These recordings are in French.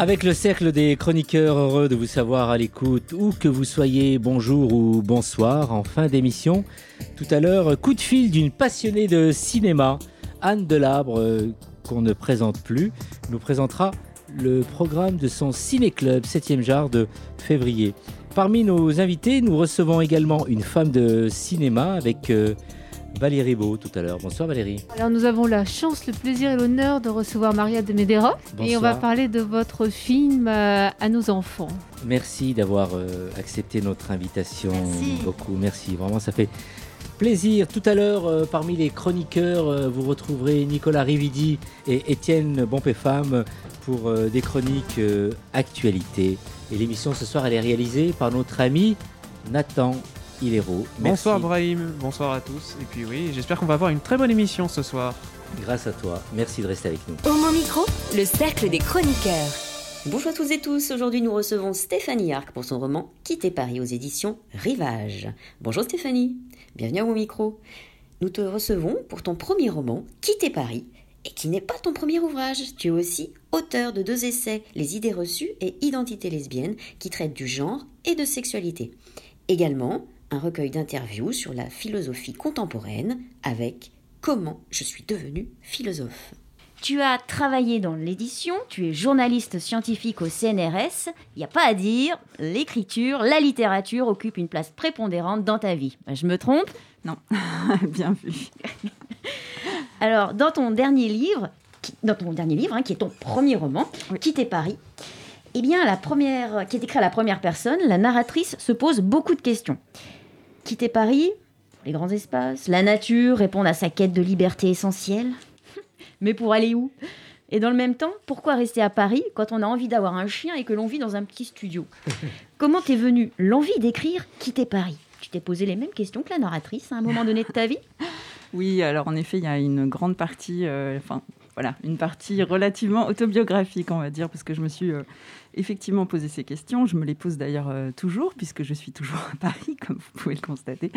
Avec le cercle des chroniqueurs heureux de vous savoir à l'écoute, où que vous soyez, bonjour ou bonsoir, en fin d'émission. Tout à l'heure, coup de fil d'une passionnée de cinéma, Anne Delabre, euh, qu'on ne présente plus, nous présentera le programme de son ciné-club 7e genre de février. Parmi nos invités, nous recevons également une femme de cinéma avec euh, Valérie Beau tout à l'heure. Bonsoir Valérie. Alors nous avons la chance, le plaisir et l'honneur de recevoir Maria de Medera et on va parler de votre film euh, à nos enfants. Merci d'avoir euh, accepté notre invitation. Beaucoup, merci. Vraiment, ça fait plaisir. Tout à l'heure, euh, parmi les chroniqueurs, vous retrouverez Nicolas Rividi et Étienne Bompé-Femme pour des chroniques actualité. Et l'émission ce soir, elle est réalisée par notre ami Nathan Hilero. Bonsoir Brahim, bonsoir à tous. Et puis oui, j'espère qu'on va avoir une très bonne émission ce soir. Grâce à toi, merci de rester avec nous. Au mon micro, le cercle des chroniqueurs. Bonjour à tous et tous, aujourd'hui nous recevons Stéphanie Arc pour son roman Quitter Paris aux éditions Rivage. Bonjour Stéphanie, bienvenue à mon micro. Nous te recevons pour ton premier roman, Quitter Paris, et qui n'est pas ton premier ouvrage. Tu es aussi auteur de deux essais, Les idées reçues et Identité lesbienne, qui traitent du genre et de sexualité. Également, un recueil d'interviews sur la philosophie contemporaine avec Comment je suis devenu philosophe. Tu as travaillé dans l'édition, tu es journaliste scientifique au CNRS. Il n'y a pas à dire, l'écriture, la littérature occupent une place prépondérante dans ta vie. Je me trompe? Non, bien vu. Alors, dans ton dernier livre, dans ton dernier livre, hein, qui est ton premier roman, Quitter Paris, eh bien, la première, qui est écrit à la première personne, la narratrice se pose beaucoup de questions quitter Paris, les grands espaces, la nature, répondre à sa quête de liberté essentielle. Mais pour aller où? Et dans le même temps, pourquoi rester à Paris quand on a envie d'avoir un chien et que l'on vit dans un petit studio? Comment t'es venue l'envie d'écrire Quitter Paris? Tu t'es posé les mêmes questions que la narratrice à un moment donné de ta vie? Oui, alors en effet, il y a une grande partie, euh, enfin voilà, une partie relativement autobiographique, on va dire, parce que je me suis euh, effectivement posé ces questions. Je me les pose d'ailleurs euh, toujours, puisque je suis toujours à Paris, comme vous pouvez le constater.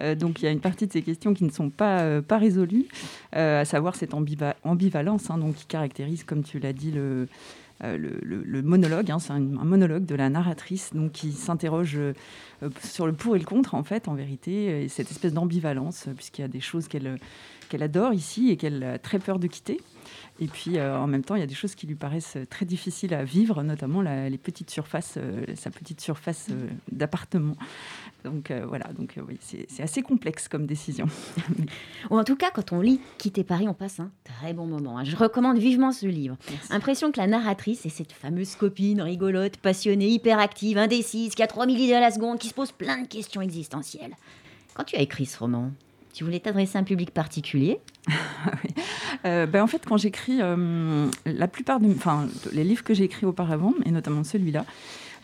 Euh, donc il y a une partie de ces questions qui ne sont pas, résolues, à savoir cette ambivalence hein, donc, qui caractérise, comme tu l'as dit, le, le, monologue. Hein. c'est un, monologue de la narratrice donc, qui s'interroge sur le pour et le contre, en fait, en vérité, et cette espèce d'ambivalence, puisqu'il y a des choses qu'elle qu'elle adore ici et qu'elle a très peur de quitter. Et puis, euh, en même temps, il y a des choses qui lui paraissent très difficiles à vivre, notamment les petites surfaces, euh, sa petite surface euh, d'appartement. Donc voilà, donc oui, c'est assez complexe comme décision. en tout cas, quand on lit Quitter Paris, on passe un très bon moment. Hein. Je recommande vivement ce livre. Impression que la narratrice est cette fameuse copine rigolote, passionnée, hyperactive, indécise, qui a 3000 idées à la seconde, qui se pose plein de questions existentielles. Quand tu as écrit ce roman, tu voulais t'adresser à un public particulier? Euh, ben, En fait, quand j'écris, euh, la plupart de, enfin, les livres que j'ai écrits auparavant, et notamment celui-là,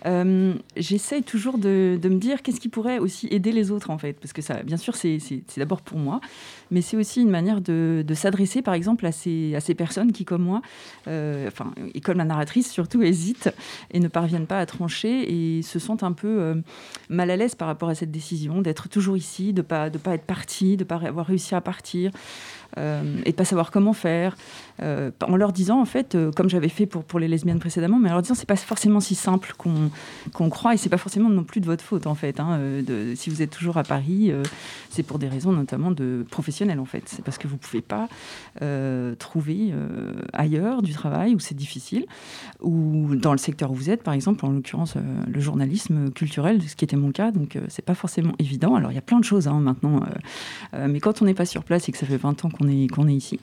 euh, j'essaye toujours de, me dire qu'est-ce qui pourrait aussi aider les autres en fait, parce que ça, bien sûr, c'est d'abord pour moi, mais c'est aussi une manière de, s'adresser, par exemple, à ces, à ces personnes qui, comme moi, euh, enfin, et comme la narratrice surtout, hésitent et ne parviennent pas à trancher et se sentent un peu euh, mal à l'aise par rapport à cette décision d'être toujours ici, de pas de pas être parti, de pas avoir réussi à partir. Et de pas savoir comment faire, euh, en leur disant en fait, euh, comme j'avais fait pour, les lesbiennes précédemment, mais en leur disant c'est pas forcément si simple qu'on croit et c'est pas forcément non plus de votre faute en fait. Hein, de, si vous êtes toujours à Paris, c'est pour des raisons notamment de professionnelles en fait. C'est parce que vous pouvez pas trouver ailleurs du travail où c'est difficile ou dans le secteur où vous êtes, par exemple, en l'occurrence le journalisme culturel, ce qui était mon cas, donc c'est pas forcément évident. Alors il y a plein de choses hein, maintenant, mais quand on n'est pas sur place et que ça fait 20 ans qu'on est, ici.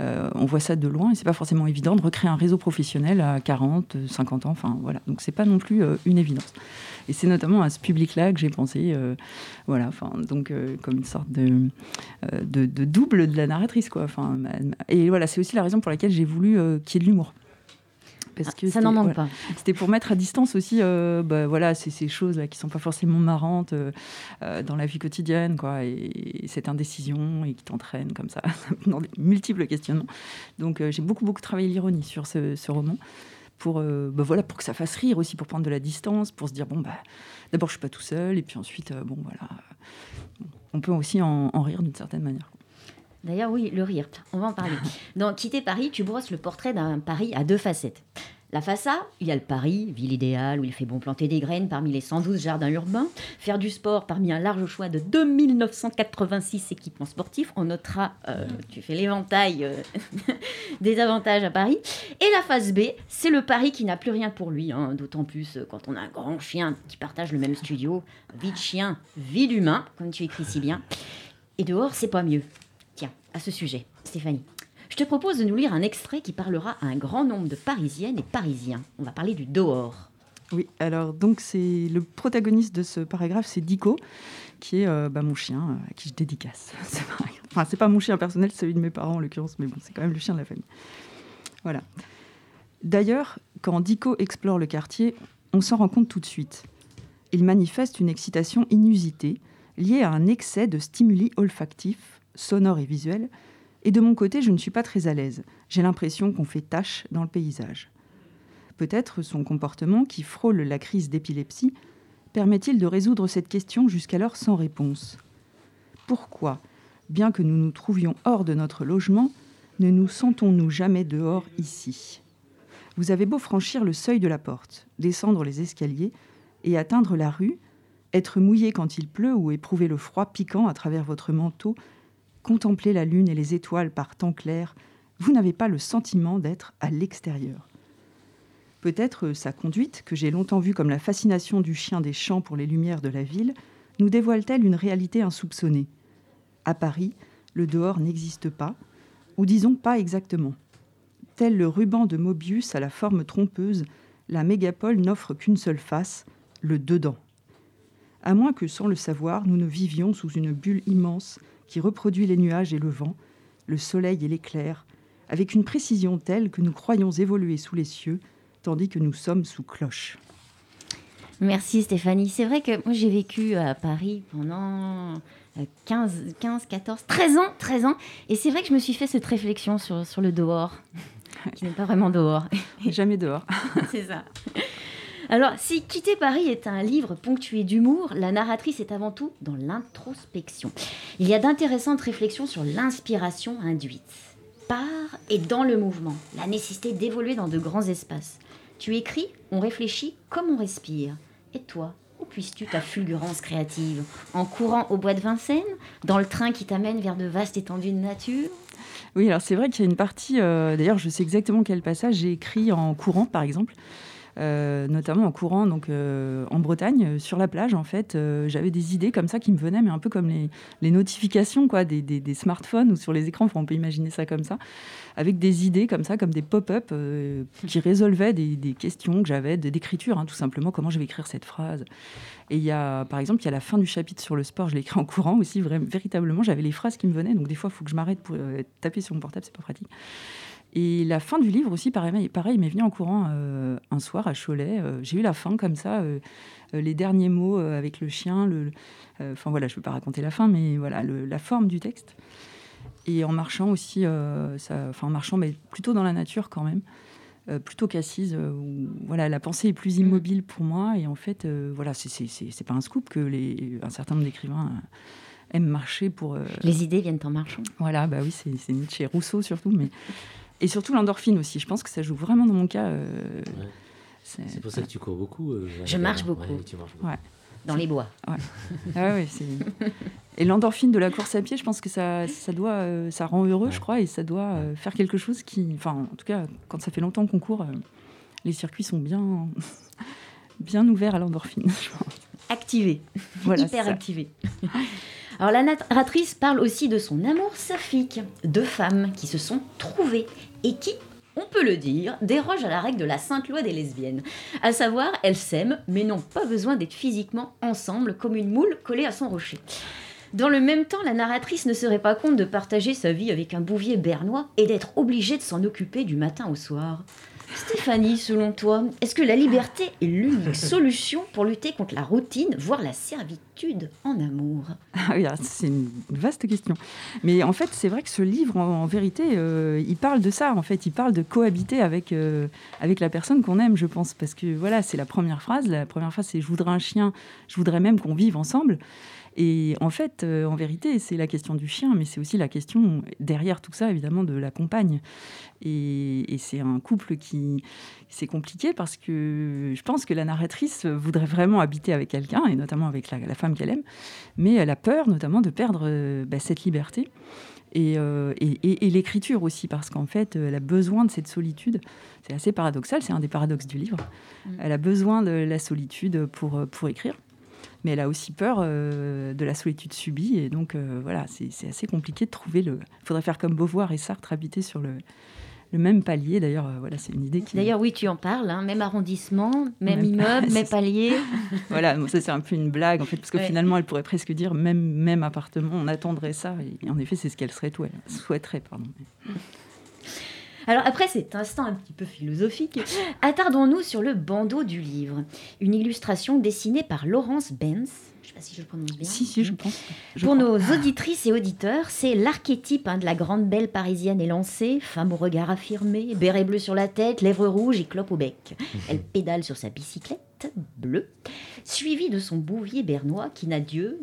Euh, on voit ça de loin et c'est pas forcément évident de recréer un réseau professionnel à 40, 50 ans. Enfin voilà, donc c'est pas non plus euh, une évidence. Et c'est notamment à ce public-là que j'ai pensé, euh, voilà, enfin donc comme une sorte de, double de la narratrice quoi. Et voilà, c'est aussi la raison pour laquelle j'ai voulu qu'il y ait de l'humour. Parce Ah, que ça n'en manque voilà. pas. C'était pour mettre à distance aussi, euh, bah, voilà, ces, ces choses-là qui sont pas forcément marrantes euh, euh, dans la vie quotidienne, quoi, et, et cette indécision et qui t'entraîne comme ça dans des multiples questionnements. Donc euh, j'ai beaucoup beaucoup travaillé l'ironie sur ce, ce roman pour, euh, bah, voilà, pour que ça fasse rire aussi, pour prendre de la distance, pour se dire bon bah d'abord je suis pas tout seul et puis ensuite euh, bon voilà, on peut aussi en, en rire d'une certaine manière. D'ailleurs, oui, le rire, on va en parler. Dans Quitter Paris, tu brosses le portrait d'un Paris à deux facettes. La face A, il y a le Paris, ville idéale où il fait bon planter des graines parmi les 112 jardins urbains, faire du sport parmi un large choix de 2986 équipements sportifs. On notera, euh, tu fais l'éventail euh, des avantages à Paris. Et la face B, c'est le Paris qui n'a plus rien pour lui, hein, d'autant plus euh, quand on a un grand chien qui partage le même studio. Vie de chien, vie d'humain, comme tu écris si bien. Et dehors, c'est pas mieux. Tiens, à ce sujet, Stéphanie, je te propose de nous lire un extrait qui parlera à un grand nombre de Parisiennes et Parisiens. On va parler du dehors. Oui, alors donc c'est le protagoniste de ce paragraphe, c'est Dico, qui est euh, bah, mon chien, euh, à qui je dédicace. Enfin, c'est pas mon chien personnel, c'est celui de mes parents en l'occurrence, mais bon, c'est quand même le chien de la famille. Voilà. D'ailleurs, quand Dico explore le quartier, on s'en rend compte tout de suite. Il manifeste une excitation inusitée, liée à un excès de stimuli olfactifs, sonores et visuels, et de mon côté, je ne suis pas très à l'aise. J'ai l'impression qu'on fait tâche dans le paysage. Peut-être son comportement, qui frôle la crise d'épilepsie, permet-il de résoudre cette question jusqu'alors sans réponse? Pourquoi, bien que nous nous trouvions hors de notre logement, ne nous sentons-nous jamais dehors ici? Vous avez beau franchir le seuil de la porte, descendre les escaliers et atteindre la rue, être mouillé quand il pleut ou éprouver le froid piquant à travers votre manteau, contempler la lune et les étoiles par temps clair, vous n'avez pas le sentiment d'être à l'extérieur. Peut-être sa conduite, que j'ai longtemps vue comme la fascination du chien des champs pour les lumières de la ville, nous dévoile-t-elle une réalité insoupçonnée? À Paris, le dehors n'existe pas, ou disons pas exactement. Tel le ruban de Mobius à la forme trompeuse, la mégapole n'offre qu'une seule face, le dedans. À moins que, sans le savoir, nous ne vivions sous une bulle immense qui reproduit les nuages et le vent, le soleil et l'éclair, avec une précision telle que nous croyons évoluer sous les cieux, tandis que nous sommes sous cloche. Merci Stéphanie. C'est vrai que moi j'ai vécu à Paris pendant euh, 15, 15, 14, 13 ans, 13 ans. Et c'est vrai que je me suis fait cette réflexion sur, sur le dehors, qui n'est pas vraiment dehors. Jamais dehors. c'est ça. Alors, si Quitter Paris est un livre ponctué d'humour, la narratrice est avant tout dans l'introspection. Il y a d'intéressantes réflexions sur l'inspiration induite par et dans le mouvement, la nécessité d'évoluer dans de grands espaces. Tu écris, on réfléchit comme on respire. Et toi, où puisses-tu ta fulgurance créative? En courant au bois de Vincennes? Dans le train qui t'amène vers de vastes étendues de nature? Oui, alors c'est vrai qu'il y a une partie, euh, d'ailleurs je sais exactement quel passage j'ai écrit en courant par exemple. Euh, notamment en courant donc euh, en Bretagne euh, sur la plage en fait j'avais des idées comme ça qui me venaient mais un peu comme les, notifications quoi des, smartphones ou sur les écrans enfin on peut imaginer ça comme ça avec des idées comme ça comme des pop-up qui résolvaient des, questions que j'avais d'écriture hein, tout simplement comment je vais écrire cette phrase. Et il y a par exemple il y a la fin du chapitre sur le sport je l'ai écrit en courant aussi véritablement j'avais les phrases qui me venaient donc des fois il faut que je m'arrête pour taper sur mon portable c'est pas pratique et la fin du livre aussi, pareil, pareil il m'est venu en courant euh, un soir à Cholet. Euh, J'ai eu la fin comme ça, euh, les derniers mots avec le chien. le- Enfin voilà, je ne vais pas raconter la fin, mais voilà, le- la forme du texte. Et en marchant aussi, ça- enfin en marchant, mais plutôt dans la nature quand même, plutôt qu'assise, où voilà, la pensée est plus immobile pour moi. Et en fait, voilà, c'est- pas un scoop que les, un certain nombre d'écrivains aiment marcher pour. Les idées viennent en marchant. voilà, bah oui, c'est Nietzsche et Rousseau surtout, mais et surtout l'endorphine aussi. Je pense que ça joue vraiment dans mon cas. euh, Ouais. c'est C'est pour ça que tu cours beaucoup. euh, Je marche beaucoup. Ouais, tu marches beaucoup. Ouais. Dans les bois. Ah ouais, c'est- Et l'endorphine de la course à pied, je pense que ça, ça doit, euh, ça rend heureux, je crois, et ça doit euh, faire quelque chose qui, enfin, en tout cas, quand ça fait longtemps qu'on court, euh, les circuits sont bien, bien ouverts à l'endorphine. je pense. Activé. Voilà, hyper activé. Alors la narratrice parle aussi de son amour saphique, deux femmes qui se sont trouvées et qui, on peut le dire, dérogent à la règle de la sainte loi des lesbiennes. À savoir, elles s'aiment, mais n'ont pas besoin d'être physiquement ensemble comme une moule collée à son rocher. Dans le même temps, la narratrice ne serait pas compte de partager sa vie avec un bouvier bernois et d'être obligée de s'en occuper du matin au soir. Stéphanie, selon toi, est-ce que la liberté est l'unique solution pour lutter contre la routine, voire la servitude en amour? Ah oui, c'est une vaste question. Mais en fait, c'est vrai que ce livre, en, vérité, euh, il parle de ça. En fait, il parle de cohabiter avec, euh, avec la personne qu'on aime, je pense. Parce que voilà, c'est la première phrase. La première phrase, c'est Je voudrais un chien, je voudrais même qu'on vive ensemble. Et en fait, euh, en vérité, c'est la question du chien, mais c'est aussi la question, derrière tout ça, évidemment, de la compagne. Et, c'est un couple qui. C'est compliqué parce que je pense que la narratrice voudrait vraiment habiter avec quelqu'un, et notamment avec la, femme qu'elle aime, mais elle a peur, notamment, de perdre euh, bah, cette liberté. Euh, et, et, l'écriture aussi, parce qu'en fait, elle a besoin de cette solitude. C'est assez paradoxal, c'est un des paradoxes du livre. Mmh. Elle a besoin de la solitude pour, pour écrire mais elle a aussi peur euh, de la solitude subie. Et donc, euh, voilà, c'est assez compliqué de trouver le. Il faudrait faire comme Beauvoir et Sartre, habiter sur le, le même palier. D'ailleurs, euh, voilà, c'est une idée qui. D'ailleurs, oui, tu en parles, hein, même arrondissement, même, immeuble, même palier. voilà, ça c'est un peu une blague en fait, parce que finalement, elle pourrait presque dire même même appartement, on attendrait ça. Et, en effet, c'est ce qu'elle souhaiterait, pardon. Alors après cet instant un petit peu philosophique, attardons-nous sur le bandeau du livre. Une illustration dessinée par Laurence Benz. Je ne sais pas si je le prononce bien. Si, si, je pense. Pour nos auditrices et auditeurs, c'est l'archétype hein, de la grande belle parisienne élancée, femme au regard affirmé, béret bleu sur la tête, lèvres rouges et clope au bec. Elle pédale sur sa bicyclette bleue, suivie de son bouvier bernois qui n'a Dieu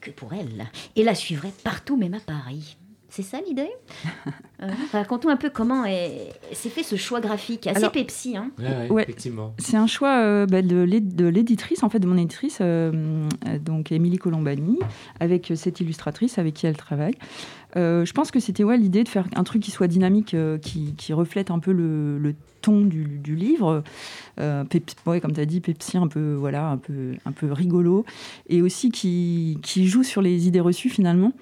que pour elle, et la suivrait partout, même à Paris. C'est ça l'idée? euh, Racontons un peu comment s'est fait ce choix graphique, assez Pepsi. Hein. Ouais, effectivement. C'est un choix euh, bah, de l'éditrice, en fait, de mon éditrice, euh, donc Émilie Colombani, avec cette illustratrice avec qui elle travaille. je pense que c'était ouais, l'idée de faire un truc qui soit dynamique, qui, reflète un peu le, le ton du, livre. Euh, comme tu as dit, Pepsi un peu, voilà, un peu, un peu rigolo. Et aussi qui, qui joue sur les idées reçues finalement.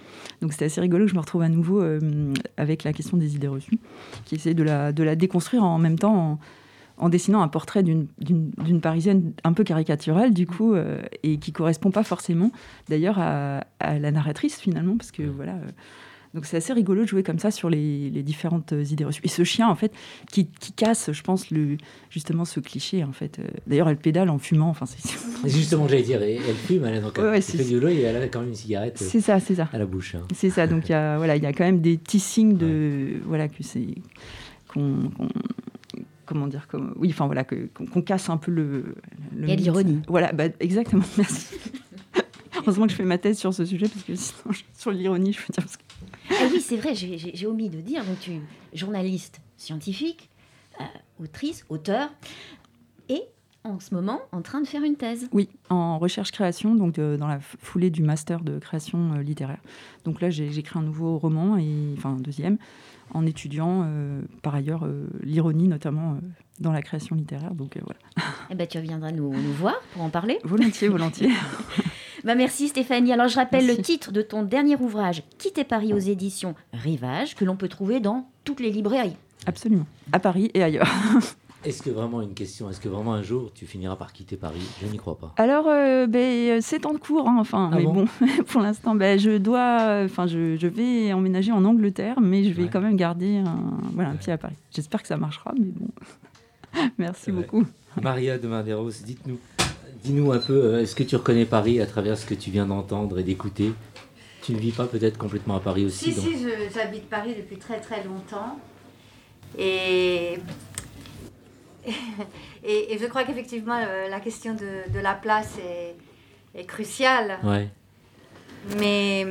Donc c'est assez rigolo que je me retrouve à nouveau euh, avec la question des idées reçues, qui essaie de la, de la déconstruire en même temps en, dessinant un portrait d'une Parisienne un peu caricaturale, du coup, euh, et qui correspond pas forcément, d'ailleurs, à, à, la narratrice, finalement, parce que, voilà, euh, donc c'est assez rigolo de jouer comme ça sur les, différentes euh, idées reçues. Et ce chien, en fait, qui, casse, je pense, le, justement ce cliché, en fait. Euh, d'ailleurs, elle pédale en fumant. Enfin, c'est... Justement, j'allais dire, elle fume, elle a donc ouais, c'est du et elle a quand même une cigarette c'est ça, c'est ça. à la bouche. Hein. C'est ça, donc il y, a, voilà, y a quand même des petits signes de... Voilà, que c'est... Qu'on, comment dire comme oui enfin voilà qu'on casse un peu le, le et l'ironie voilà bah, exactement merci heureusement que je fais ma thèse sur ce sujet parce que sinon sur l'ironie je veux dire parce que ah oui, c'est vrai, j'ai omis de dire. Donc, tu journaliste scientifique, euh, autrice, auteur, et en ce moment en train de faire une thèse. Oui, en recherche-création, donc dans la foulée du master de création euh, littéraire. Donc là, j'ai écrit un nouveau roman, et, enfin un deuxième, en étudiant euh, par ailleurs l'ironie, notamment dans la création littéraire. Donc voilà. Eh ben, tu reviendras nous, nous voir pour en parler. Volontiers, volontiers. Bah merci Stéphanie. Alors je rappelle le titre de ton dernier ouvrage, Quitter Paris aux éditions Rivage, que l'on peut trouver dans toutes les librairies. Absolument, à Paris et ailleurs. Est-ce que vraiment une question Est-ce que vraiment un jour tu finiras par quitter Paris? Je n'y crois pas. Alors, euh, ben, c'est en cours, hein, enfin, ah mais bon, pour l'instant, ben, je dois, enfin, je, je, vais emménager en Angleterre, mais je vais quand même garder un, voilà, un pied à Paris. J'espère que ça marchera, mais bon. Merci beaucoup. Maria de Marderos, dites-nous, Dis-nous un peu, euh, est-ce que tu reconnais Paris à travers ce que tu viens d'entendre et d'écouter? Tu ne vis pas peut-être complètement à Paris aussi Si, si, j'habite Paris depuis très très longtemps. Et, et, je crois qu'effectivement, euh, la question de, la place est, est cruciale. Ouais. Mais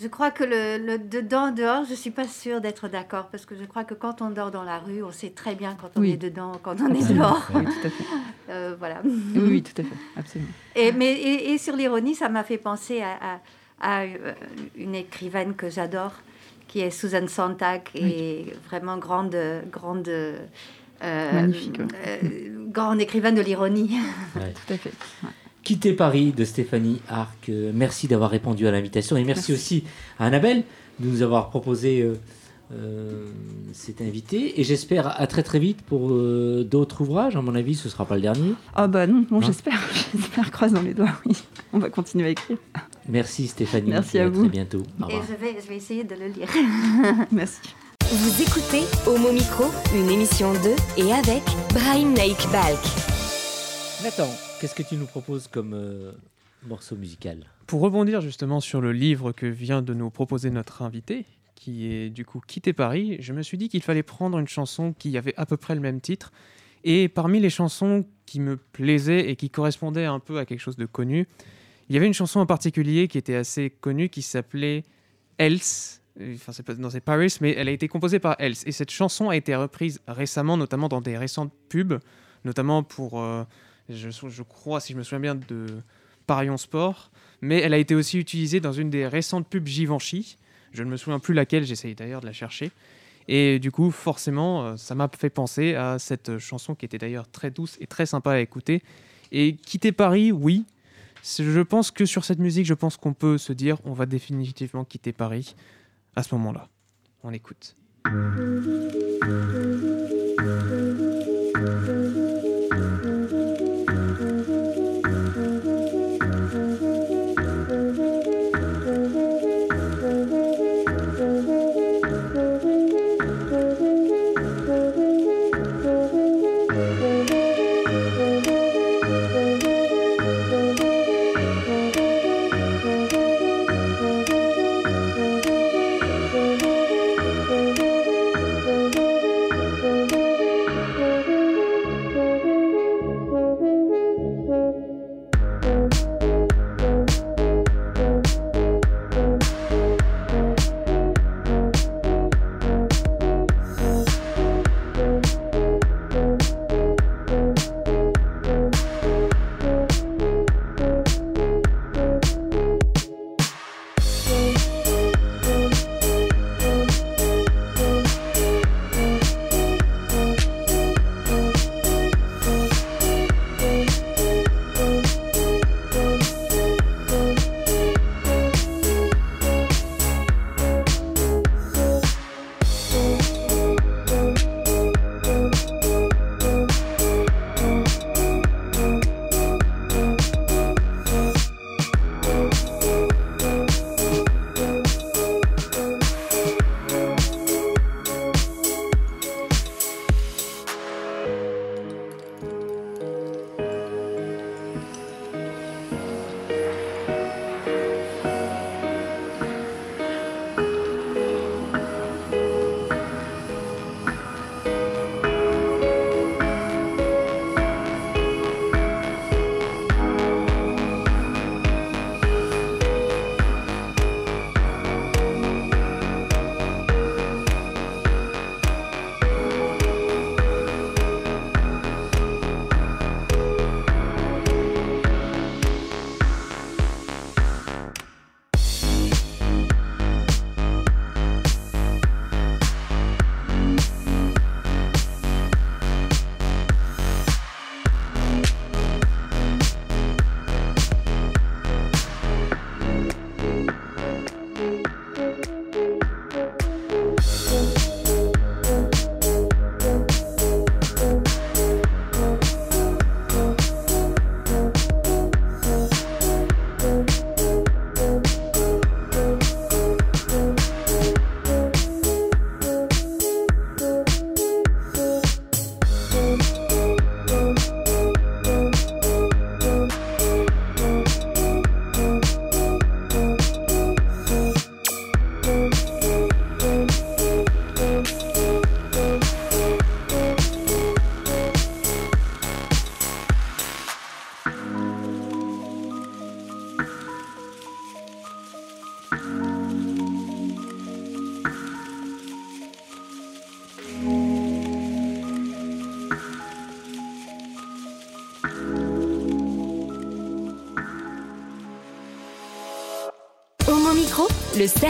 je crois que le, dedans, dehors, je ne suis pas sûre d'être d'accord parce que je crois que quand on dort dans la rue, on sait très bien quand on est dedans, quand on est dehors. Oui, tout à fait. Euh, voilà. Oui, tout à fait, absolument. Et, mais, et, sur l'ironie, ça m'a fait penser à, à, euh, une écrivaine que j'adore, qui est Susan Sontag, et vraiment grande, grande. Euh, Magnifique. grande écrivaine de l'ironie. Tout à fait. Quitter Paris de Stéphanie Arc. Euh, merci d'avoir répondu à l'invitation et merci, aussi à Annabelle de nous avoir proposé euh, euh, cet invité. Et j'espère à très très vite pour d'autres ouvrages. À mon avis, ce ne sera pas le dernier. Ah bah non, non, j'espère. J'espère, croisons les doigts, oui. On va continuer à écrire. Merci Stéphanie. Merci à, à vous. très bientôt. et je vais, je vais essayer de le lire. merci. Vous écoutez Homo Micro, une émission de et avec Brahim Naik Balk. Nathan, qu'est-ce que tu nous proposes comme euh, morceau musical Pour rebondir justement sur le livre que vient de nous proposer notre invité, qui est du coup Quitter Paris, je me suis dit qu'il fallait prendre une chanson qui avait à peu près le même titre. Et parmi les chansons qui me plaisaient et qui correspondaient un peu à quelque chose de connu, il y avait une chanson en particulier qui était assez connue qui s'appelait Else. Enfin, c'est pas dans c'est Paris, mais elle a été composée par Else. Et cette chanson a été reprise récemment, notamment dans des récentes pubs, notamment pour, euh, je, crois, si je me souviens bien, de Parion Sport. Mais elle a été aussi utilisée dans une des récentes pubs Givenchy. Je ne me souviens plus laquelle, j'essaye d'ailleurs de la chercher. Et du coup, forcément, euh, ça m'a fait penser à cette chanson qui était d'ailleurs très douce et très sympa à écouter. Et quitter Paris, oui. Je pense que sur cette musique, je pense qu'on peut se dire on va définitivement quitter Paris à ce moment-là. On écoute.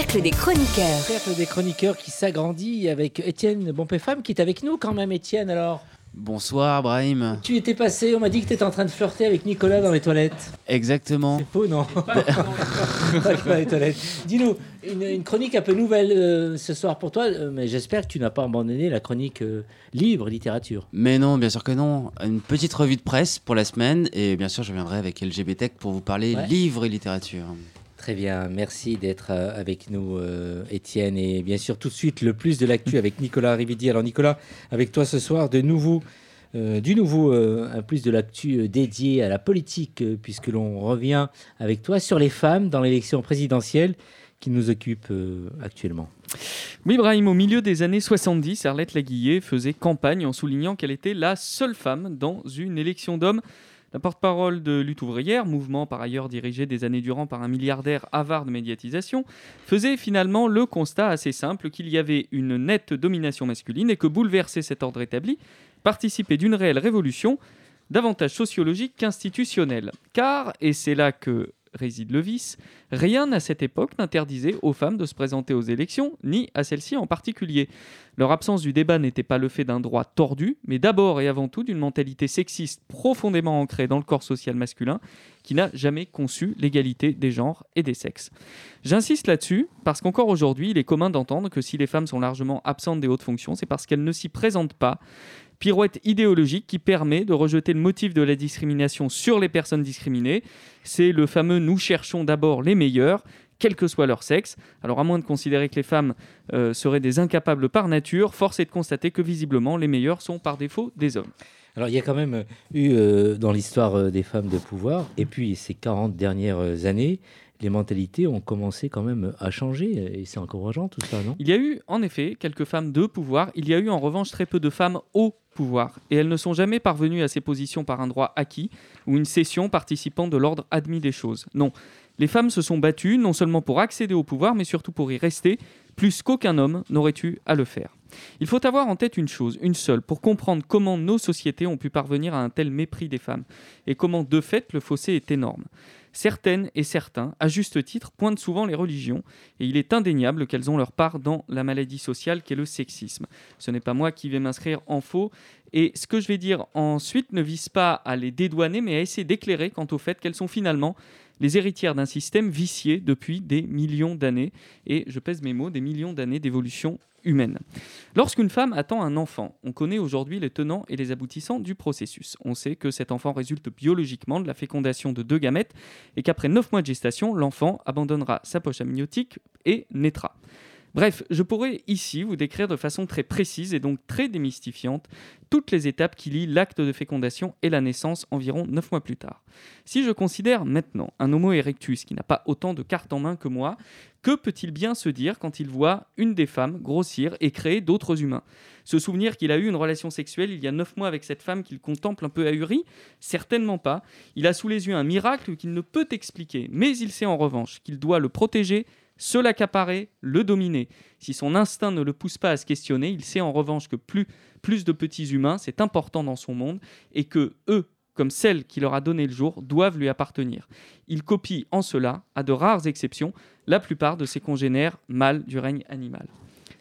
Cercle des chroniqueurs. Cercle des chroniqueurs qui s'agrandit avec Étienne Bonpé-Femme qui est avec nous quand même, Étienne. Alors, Bonsoir Brahim. tu étais passé, on m'a dit que tu étais en train de flirter avec Nicolas dans les toilettes. Exactement. C'est faux, non Pas dans les toilettes. Dis-nous, une, une chronique un peu nouvelle euh, ce soir pour toi, euh, mais j'espère que tu n'as pas abandonné la chronique euh, livre, littérature. Mais non, bien sûr que non. Une petite revue de presse pour la semaine et bien sûr je viendrai avec LGBT Tech pour vous parler Ouais. livres et littérature. Très bien, merci d'être euh, avec nous, euh, Étienne. Et bien sûr, tout de suite, le plus de l'actu avec Nicolas Rividi. Alors, Nicolas, avec toi ce soir, de nouveau, euh, du nouveau, un plus de l'actu dédié à la politique, puisque l'on revient avec toi sur les femmes dans l'élection présidentielle qui nous occupe actuellement. Oui, Brahim, au milieu des années 70, Arlette Laguillet faisait campagne en soulignant qu'elle était la seule femme dans une élection d'hommes la porte-parole de Lutte ouvrière, mouvement par ailleurs dirigé des années durant par un milliardaire avare de médiatisation, faisait finalement le constat assez simple qu'il y avait une nette domination masculine et que bouleverser cet ordre établi participait d'une réelle révolution, davantage sociologique qu'institutionnelle. Car, et c'est là que réside le vice, rien à cette époque n'interdisait aux femmes de se présenter aux élections, ni à celles-ci en particulier. Leur absence du débat n'était pas le fait d'un droit tordu, mais d'abord et avant tout d'une mentalité sexiste profondément ancrée dans le corps social masculin, qui n'a jamais conçu l'égalité des genres et des sexes. J'insiste là-dessus, parce qu'encore aujourd'hui, il est commun d'entendre que si les femmes sont largement absentes des hautes fonctions, c'est parce qu'elles ne s'y présentent pas, pirouette idéologique qui permet de rejeter le motif de la discrimination sur les personnes discriminées. C'est le fameux nous cherchons d'abord les meilleurs quel que soit leur sexe. Alors à moins de considérer que les femmes euh, seraient des incapables par nature, force est de constater que visiblement les meilleurs sont par défaut des hommes. Alors il y a quand même eu euh, dans l'histoire euh, des femmes de pouvoir, et puis ces 40 dernières années, les mentalités ont commencé quand même à changer et c'est encourageant tout ça, non? Il y a eu en effet quelques femmes de pouvoir, il y a eu en revanche très peu de femmes au pouvoir et elles ne sont jamais parvenues à ces positions par un droit acquis ou une cession participant de l'ordre admis des choses. Non, les femmes se sont battues non seulement pour accéder au pouvoir mais surtout pour y rester, plus qu'aucun homme n'aurait eu à le faire. Il faut avoir en tête une chose, une seule, pour comprendre comment nos sociétés ont pu parvenir à un tel mépris des femmes et comment de fait le fossé est énorme. Certaines et certains, à juste titre, pointent souvent les religions, et il est indéniable qu'elles ont leur part dans la maladie sociale qu'est le sexisme. Ce n'est pas moi qui vais m'inscrire en faux, et ce que je vais dire ensuite ne vise pas à les dédouaner, mais à essayer d'éclairer quant au fait qu'elles sont finalement les héritières d'un système vicié depuis des millions d'années, et je pèse mes mots, des millions d'années d'évolution Lorsqu'une femme attend un enfant, on connaît aujourd'hui les tenants et les aboutissants du processus. On sait que cet enfant résulte biologiquement de la fécondation de deux gamètes et qu'après 9 mois de gestation, l'enfant abandonnera sa poche amniotique et naîtra. Bref, je pourrais ici vous décrire de façon très précise et donc très démystifiante toutes les étapes qui lient l'acte de fécondation et la naissance environ 9 mois plus tard. Si je considère maintenant un Homo erectus qui n'a pas autant de cartes en main que moi, que peut-il bien se dire quand il voit une des femmes grossir et créer d'autres humains? Se souvenir qu'il a eu une relation sexuelle il y a 9 mois avec cette femme qu'il contemple un peu ahuri Certainement pas. Il a sous les yeux un miracle qu'il ne peut expliquer, mais il sait en revanche qu'il doit le protéger se l'accaparer, le dominer. Si son instinct ne le pousse pas à se questionner, il sait en revanche que plus, de petits humains, c'est important dans son monde, et que eux, comme celle qui leur a donné le jour, doivent lui appartenir. Il copie en cela, à de rares exceptions, la plupart de ses congénères mâles du règne animal.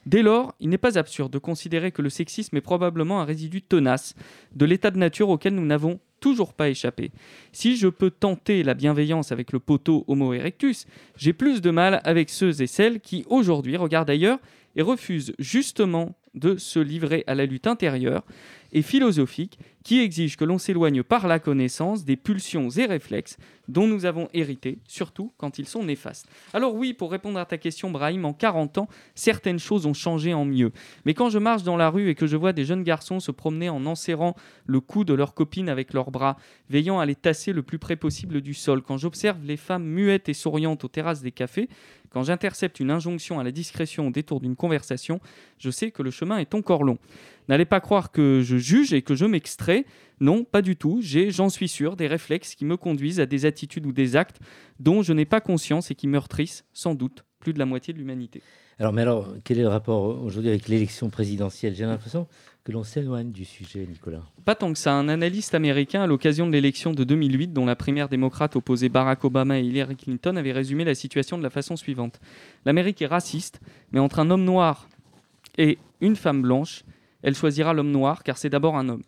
Dès lors, il n'est pas absurde de considérer que le sexisme est probablement un résidu tenace de l'état de nature auquel nous n'avons toujours pas échappé. Si je peux tenter la bienveillance avec le poteau Homo erectus, j'ai plus de mal avec ceux et celles qui aujourd'hui regardent ailleurs et refusent justement de se livrer à la lutte intérieure et philosophique qui exige que l'on s'éloigne par la connaissance des pulsions et réflexes dont nous avons hérité, surtout quand ils sont néfastes. Alors oui, pour répondre à ta question, Brahim, en 40 ans, certaines choses ont changé en mieux. Mais quand je marche dans la rue et que je vois des jeunes garçons se promener en enserrant le cou de leur copine avec leurs bras, veillant à les tasser le plus près possible du sol, quand j'observe les femmes muettes et souriantes aux terrasses des cafés, quand j'intercepte une injonction à la discrétion au détour d'une conversation, je sais que le chemin est encore long. N'allez pas croire que je juge et que je m'extrais. Non, pas du tout. J'ai, j'en suis sûr, des réflexes qui me conduisent à des attitudes ou des actes dont je n'ai pas conscience et qui meurtrissent, sans doute, plus de la moitié de l'humanité. Alors, mais alors, quel est le rapport aujourd'hui avec l'élection présidentielle? J'ai l'impression que l'on s'éloigne du sujet, Nicolas. Pas tant que ça. Un analyste américain, à l'occasion de l'élection de 2008, dont la primaire démocrate opposait Barack Obama et Hillary Clinton, avait résumé la situation de la façon suivante. L'Amérique est raciste, mais entre un homme noir et une femme blanche, elle choisira l'homme noir car c'est d'abord un homme.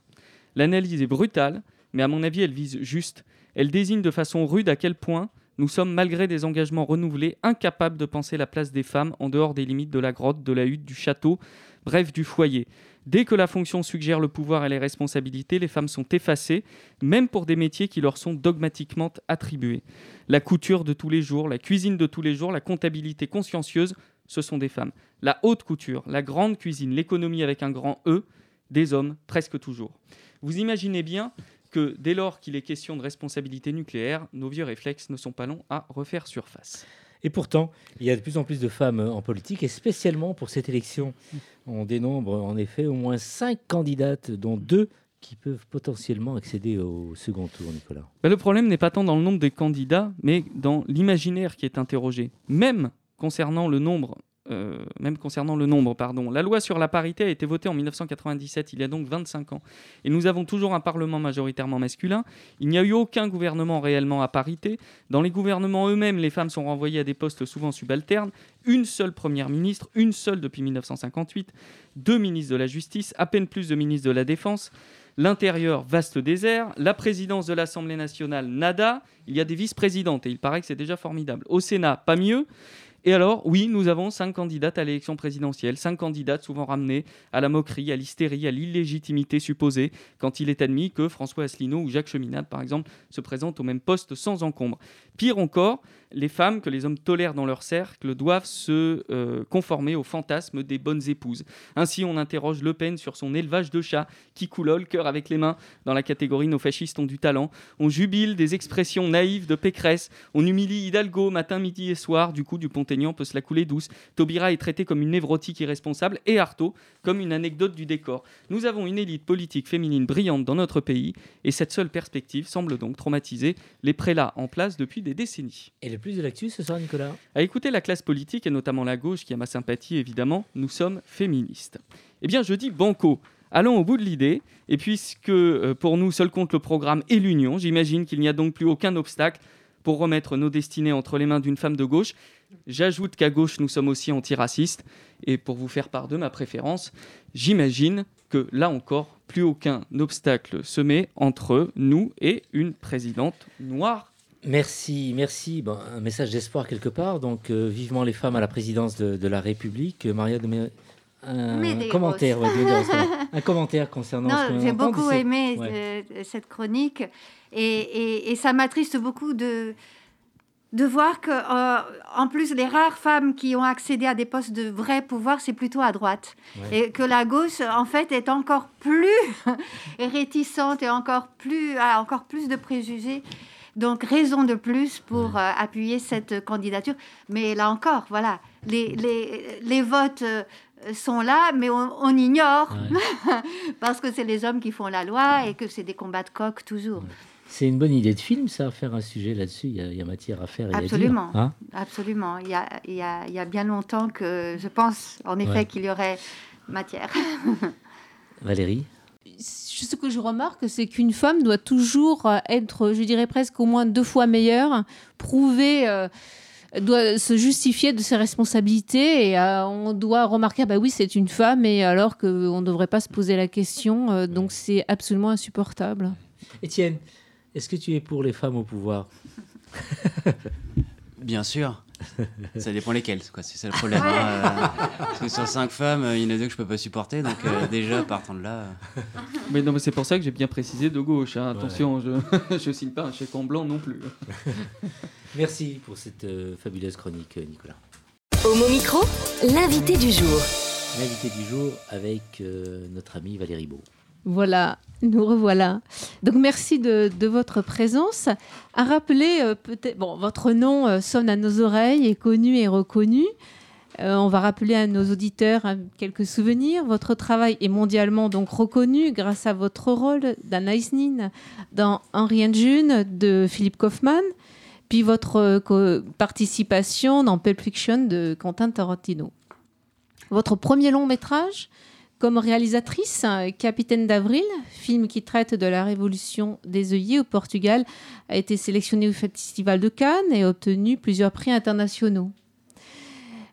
L'analyse est brutale, mais à mon avis, elle vise juste. Elle désigne de façon rude à quel point nous sommes, malgré des engagements renouvelés, incapables de penser la place des femmes en dehors des limites de la grotte, de la hutte, du château, bref, du foyer. Dès que la fonction suggère le pouvoir et les responsabilités, les femmes sont effacées, même pour des métiers qui leur sont dogmatiquement attribués. La couture de tous les jours, la cuisine de tous les jours, la comptabilité consciencieuse, ce sont des femmes. La haute couture, la grande cuisine, l'économie avec un grand E, des hommes, presque toujours. Vous imaginez bien que dès lors qu'il est question de responsabilité nucléaire, nos vieux réflexes ne sont pas longs à refaire surface. Et pourtant, il y a de plus en plus de femmes en politique, et spécialement pour cette élection. On dénombre en effet au moins cinq candidates, dont deux qui peuvent potentiellement accéder au second tour, Nicolas. Ben, le problème n'est pas tant dans le nombre des candidats, mais dans l'imaginaire qui est interrogé. Même concernant le nombre euh, même concernant le nombre, pardon. La loi sur la parité a été votée en 1997, il y a donc 25 ans. Et nous avons toujours un Parlement majoritairement masculin. Il n'y a eu aucun gouvernement réellement à parité. Dans les gouvernements eux-mêmes, les femmes sont renvoyées à des postes souvent subalternes. Une seule première ministre, une seule depuis 1958, deux ministres de la Justice, à peine plus de ministres de la Défense. L'intérieur, vaste désert. La présidence de l'Assemblée nationale, nada. Il y a des vice-présidentes et il paraît que c'est déjà formidable. Au Sénat, pas mieux. Et alors, oui, nous avons cinq candidates à l'élection présidentielle, cinq candidates souvent ramenées à la moquerie, à l'hystérie, à l'illégitimité supposée, quand il est admis que François Asselineau ou Jacques Cheminade, par exemple, se présentent au même poste sans encombre. Pire encore, les femmes que les hommes tolèrent dans leur cercle doivent se euh, conformer au fantasme des bonnes épouses. Ainsi, on interroge Le Pen sur son élevage de chats qui coulole, cœur avec les mains, dans la catégorie Nos fascistes ont du talent. On jubile des expressions naïves de Pécresse. On humilie Hidalgo matin, midi et soir. Du coup, du Pont-Aignan peut se la couler douce. Taubira est traité comme une névrotique irresponsable et Artaud comme une anecdote du décor. Nous avons une élite politique féminine brillante dans notre pays et cette seule perspective semble donc traumatiser les prélats en place depuis des décennies. Et le plus de l'actu ce soir, Nicolas? À écouter la classe politique et notamment la gauche qui a ma sympathie évidemment, nous sommes féministes. Eh bien, je dis banco. Allons au bout de l'idée, et puisque euh, pour nous seul compte le programme et l'union, j'imagine qu'il n'y a donc plus aucun obstacle pour remettre nos destinées entre les mains d'une femme de gauche. J'ajoute qu'à gauche, nous sommes aussi antiracistes, et pour vous faire part de ma préférence, j'imagine que là encore, plus aucun obstacle se met entre nous et une présidente noire Merci, merci. Bon, un message d'espoir quelque part. Donc, euh, vivement les femmes à la présidence de, de la République. Maria de Mé- un commentaire, ouais, un commentaire concernant. j'ai beaucoup aimé ouais. euh, cette chronique et, et- et ça m'attriste beaucoup de, de voir que, euh, en plus, les rares femmes qui ont accédé à des postes de vrai pouvoir, c'est plutôt à droite. Ouais. Et que la gauche, en fait, est encore plus réticente et encore plus, a encore plus de préjugés. Donc, raison de plus pour euh, appuyer cette candidature. Mais là encore, voilà, les, les, les votes euh, sont là, mais on, on ignore parce que c'est les hommes qui font la loi et que c'est des combats de coq toujours. C'est une bonne idée de film, ça, faire un sujet là-dessus. Il y, a- il y a matière à faire et à dire. Absolument. hein. Absolument. Il y, a, il, y a, il y a bien longtemps que je pense, en effet, Ouais. qu'il y aurait matière. Valérie? Ce que je remarque, c'est qu'une femme doit toujours euh, être, je dirais presque au moins deux fois meilleure, prouver, euh, doit se justifier de ses responsabilités et euh, on doit remarquer, ah bah oui, c'est une femme, et alors qu'on ne devrait pas se poser la question. euh, donc c'est absolument insupportable. Étienne, est-ce que tu es pour les femmes au pouvoir? Bien sûr. Ça dépend lesquelles, quoi. C'est ça le problème. hein, euh, parce que sur cinq femmes, euh, il y en a deux que je peux pas supporter. Donc euh, déjà, partant de là. euh, Mais non, mais c'est pour ça que j'ai bien précisé de gauche. hein. Attention, je je signe pas un chèque en blanc non plus. Merci pour cette euh, fabuleuse chronique, Nicolas. Homo Micro, l'invité du jour. L'invité du jour avec euh, notre amie Valérie Beau. Voilà, nous revoilà. Donc merci de, votre présence. À rappeler, euh, peut-être, bon, votre nom euh, sonne à nos oreilles, est connu et reconnu. Euh, on va rappeler à nos auditeurs hein, quelques souvenirs. Votre travail est mondialement donc reconnu grâce à votre rôle d'Anaïs Nin dans Henri and June de Philippe Kaufman, puis votre participation dans Pulp Fiction de Quentin Tarantino. Votre premier long métrage? Comme réalisatrice, euh, Capitaine d'Avril, film qui traite de la révolution des œillets au Portugal, a été sélectionné au Festival de Cannes et a obtenu plusieurs prix internationaux.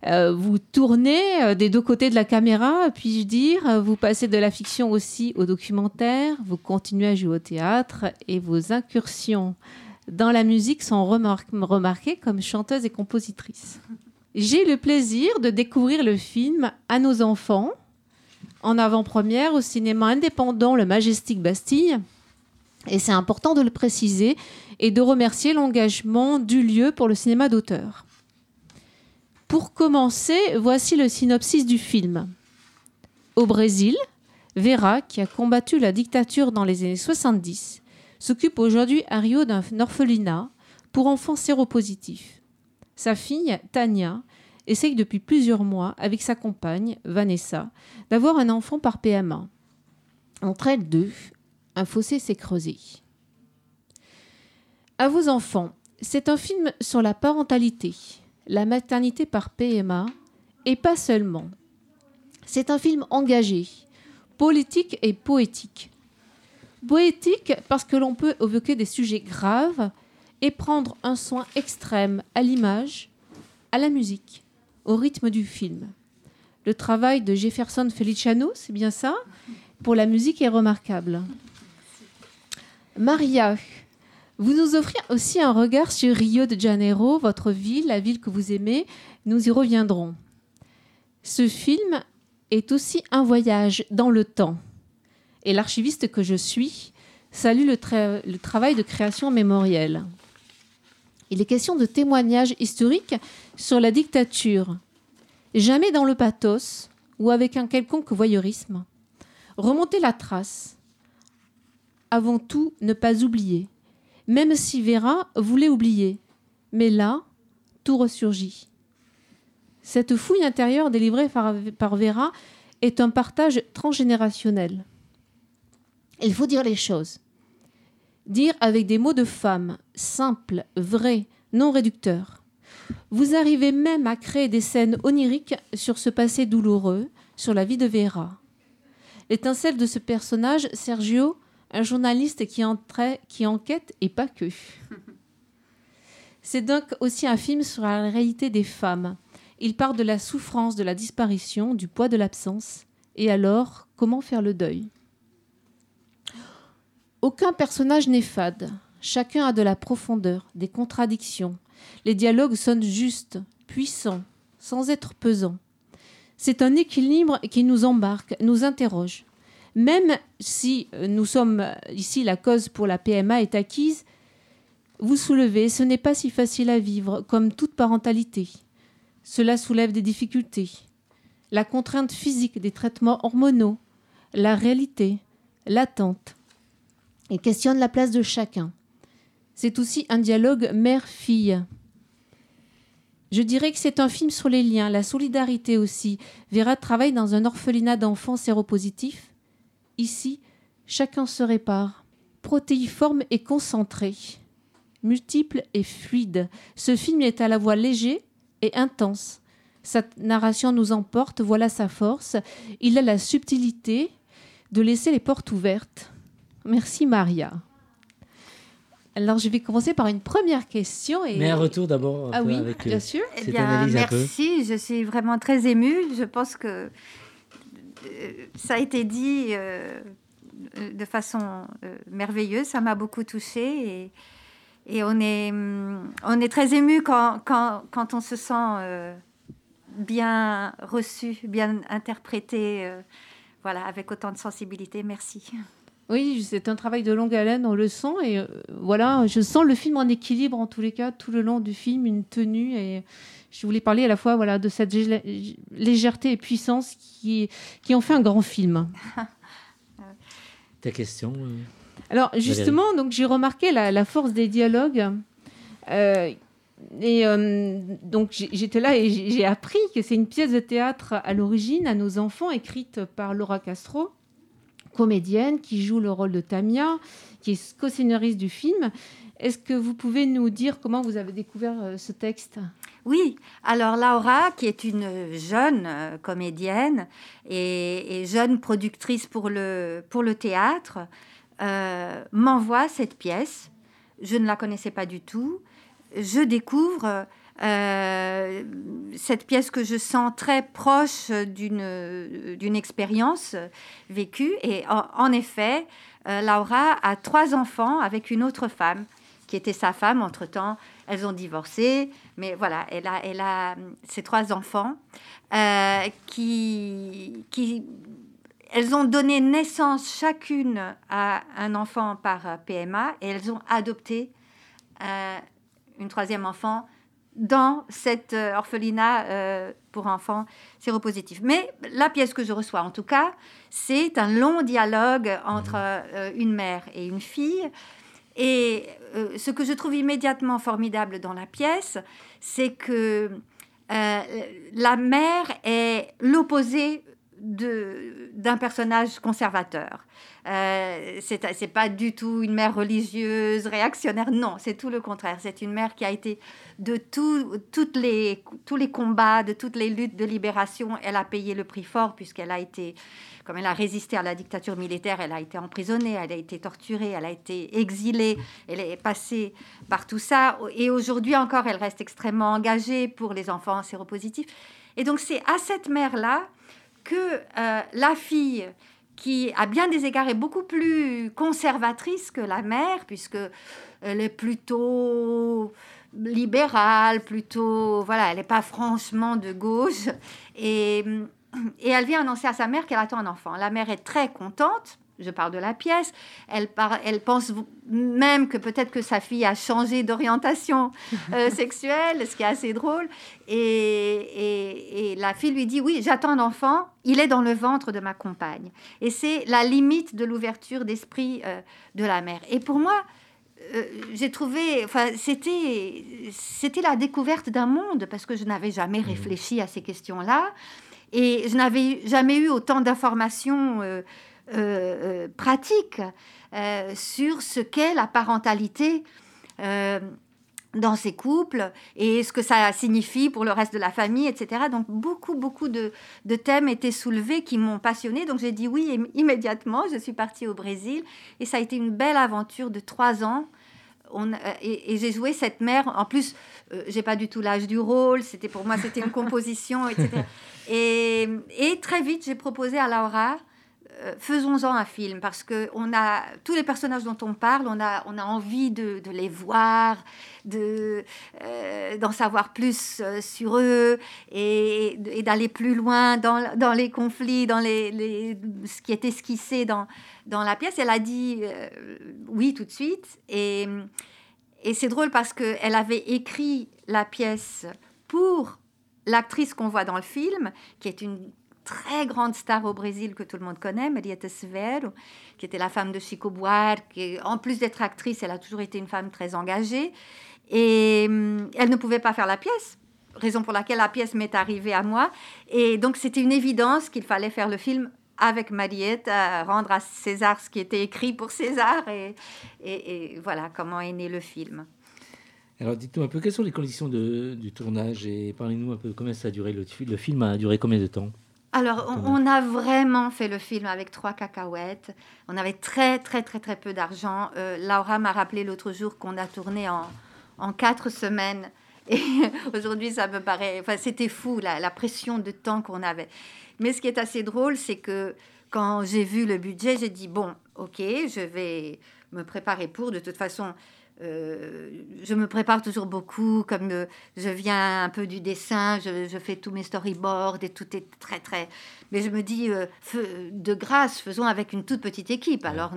Euh, vous tournez euh, des deux côtés de la caméra, puis-je dire. Vous passez de la fiction aussi au documentaire. Vous continuez à jouer au théâtre et vos incursions dans la musique sont remar- remarquées comme chanteuse et compositrice. J'ai le plaisir de découvrir le film À nos enfants en avant-première au cinéma indépendant Le Majestic Bastille. Et c'est important de le préciser et de remercier l'engagement du lieu pour le cinéma d'auteur. Pour commencer, voici le synopsis du film. Au Brésil, Vera, qui a combattu la dictature dans les années 70, s'occupe aujourd'hui à Rio d'un orphelinat pour enfants séropositifs. Sa fille, Tania, essaye depuis plusieurs mois, avec sa compagne, Vanessa, d'avoir un enfant par PMA. Entre elles deux, un fossé s'est creusé. À vos enfants, c'est un film sur la parentalité, la maternité par PMA, et pas seulement. C'est un film engagé, politique et poétique. Poétique parce que l'on peut évoquer des sujets graves et prendre un soin extrême à l'image, à la musique, au rythme du film. Le travail de Jefferson Feliciano, c'est bien ça, pour la musique est remarquable. Maria, vous nous offrez aussi un regard sur Rio de Janeiro, votre ville, la ville que vous aimez. Nous y reviendrons. Ce film est aussi un voyage dans le temps. Et l'archiviste que je suis salue le, le travail de création mémorielle. Il est question de témoignages historiques sur la dictature, jamais dans le pathos ou avec un quelconque voyeurisme. Remonter la trace. Avant tout, ne pas oublier, même si Vera voulait oublier. Mais là, tout ressurgit. Cette fouille intérieure délivrée par, Vera est un partage transgénérationnel. Il faut dire les choses. Dire avec des mots de femme, simples, vrais, non réducteurs. Vous arrivez même à créer des scènes oniriques sur ce passé douloureux, sur la vie de Vera. L'étincelle de ce personnage, Sergio, un journaliste qui, qui enquête et pas que. C'est donc aussi un film sur la réalité des femmes. Il parle de la souffrance de la disparition, du poids de l'absence. Et alors, comment faire le deuil? Aucun personnage n'est fade. Chacun a de la profondeur, des contradictions. Les dialogues sonnent justes, puissants, sans être pesants. C'est un équilibre qui nous embarque, nous interroge. Même si nous sommes ici, la cause pour la PMA est acquise, vous soulevez, ce n'est pas si facile à vivre comme toute parentalité. Cela soulève des difficultés. La contrainte physique des traitements hormonaux, la réalité, l'attente, et questionne la place de chacun. C'est aussi un dialogue mère-fille. Je dirais que c'est un film sur les liens, la solidarité aussi. Vera travaille dans un orphelinat d'enfants séropositifs Ici, chacun se répare, protéiforme et concentré, multiple et fluide. Ce film est à la fois léger et intense. Sa narration nous emporte, voilà sa force. Il a la subtilité de laisser les portes ouvertes. Merci Maria. Alors, je vais commencer par une première question. Et... Mais un retour d'abord ah oui, avec bien sûr. Eh bien, merci, je suis vraiment très émue. Je pense que euh, ça a été dit euh, de façon euh, merveilleuse, ça m'a beaucoup touchée et, et, on, est, mm, on est très ému quand, quand, quand on se sent bien reçu, bien interprété, voilà, avec autant de sensibilité. Merci. Oui, c'est un travail de longue haleine, on le sent. Et voilà, je sens le film en équilibre en tous les cas, tout le long du film, une tenue. Et je voulais parler à la fois voilà, de cette légèreté et puissance qui, qui ont fait un grand film. Ta question euh, Alors justement, donc j'ai remarqué la, force des dialogues. Euh, et euh, donc j'étais là et j'ai appris que c'est une pièce de théâtre à l'origine, à nos enfants, écrite par Laura Castro, comédienne qui joue le rôle de Tamia, qui est co-scénariste du film. Est-ce que vous pouvez nous dire comment vous avez découvert ce texte? Oui, alors Laura, qui est une jeune euh, comédienne et, jeune productrice pour le, pour le théâtre, euh, m'envoie cette pièce. Je ne la connaissais pas du tout. Je découvre euh, cette pièce que je sens très proche d'une, expérience vécue. Et en effet, Laura a trois enfants avec une autre femme qui était sa femme entre-temps elles ont divorcé, mais voilà, elle a, elle a ses trois enfants euh, qui, qui elles ont donné naissance chacune à un enfant par PMA et elles ont adopté euh, une troisième enfant dans cette euh, orphelinat euh, pour enfants séropositifs. Mais la pièce que je reçois, en tout cas, c'est un long dialogue entre une mère et une fille. Et ce que je trouve immédiatement formidable dans la pièce, c'est que la mère est l'opposé d'un personnage conservateur. Euh, c'est pas du tout une mère religieuse, réactionnaire, non, c'est tout le contraire. C'est une mère qui a été de les, tous les combats, de toutes les luttes de libération, elle a payé le prix fort puisqu'elle a été, comme elle a résisté à la dictature militaire, elle a été emprisonnée, elle a été torturée, elle a été exilée, elle est passée par tout ça. Et aujourd'hui encore, elle reste extrêmement engagée pour les enfants séropositifs. Et donc c'est à cette mère-là que euh, la fille, qui à bien des égards est beaucoup plus conservatrice que la mère, puisque elle est plutôt libérale, plutôt voilà, elle n'est pas franchement de gauche, et, et elle vient annoncer à sa mère qu'elle attend un enfant. La mère est très contente je parle de la pièce, elle, elle pense même que peut-être que sa fille a changé d'orientation euh, sexuelle, ce qui est assez drôle. Et, et, la fille lui dit, oui, j'attends un enfant, il est dans le ventre de ma compagne. Et c'est la limite de l'ouverture d'esprit euh, de la mère. Et pour moi, euh, j'ai trouvé, enfin, c'était, c'était la découverte d'un monde parce que je n'avais jamais mmh. réfléchi à ces questions-là et je n'avais jamais eu autant d'informations euh, euh, pratique euh, sur ce qu'est la parentalité dans ces couples et ce que ça signifie pour le reste de la famille, etc. Donc beaucoup, beaucoup de, thèmes étaient soulevés qui m'ont passionnée. Donc j'ai dit oui immédiatement. Je suis partie au Brésil et ça a été une belle aventure de trois ans. On, et, j'ai joué cette mère. En plus, j'ai pas du tout l'âge du rôle. C'était pour moi, c'était une composition, etc. Et, et très vite, j'ai proposé à Laura euh, faisons-en un film parce que on a tous les personnages dont on parle, on a, on a envie de, les voir, de euh, d'en savoir plus euh, sur eux et, d'aller plus loin dans, les conflits, dans les, ce qui est esquissé dans, dans la pièce. Elle a dit oui tout de suite et, et c'est drôle parce qu'elle avait écrit la pièce pour l'actrice qu'on voit dans le film, qui est une très grande star au Brésil que tout le monde connaît, Marieta Severo, qui était la femme de Chico Buarque. en plus d'être actrice, elle a toujours été une femme très engagée. Et hum, elle ne pouvait pas faire la pièce, raison pour laquelle la pièce m'est arrivée à moi. Et donc c'était une évidence qu'il fallait faire le film avec Mariette, rendre à César ce qui était écrit pour César. Et, voilà comment est né le film. Alors dites-nous un peu, quelles sont les conditions du tournage et parlez-nous un peu comment ça a duré, le, le film a duré combien de temps? Alors, on, a vraiment fait le film avec trois cacahuètes. On avait très, très, très, très peu d'argent. Euh, Laura m'a rappelé l'autre jour qu'on a tourné en, quatre semaines. Et aujourd'hui, ça me paraît. Enfin, c'était fou, la, la, pression de temps qu'on avait. Mais ce qui est assez drôle, c'est que quand j'ai vu le budget, j'ai dit bon, ok, je vais me préparer pour. De toute façon, euh, je me prépare toujours beaucoup, comme euh, je viens un peu du dessin, je, fais tous mes storyboards et tout est très très. Mais je me dis, euh, de grâce, faisons avec une toute petite équipe. Alors,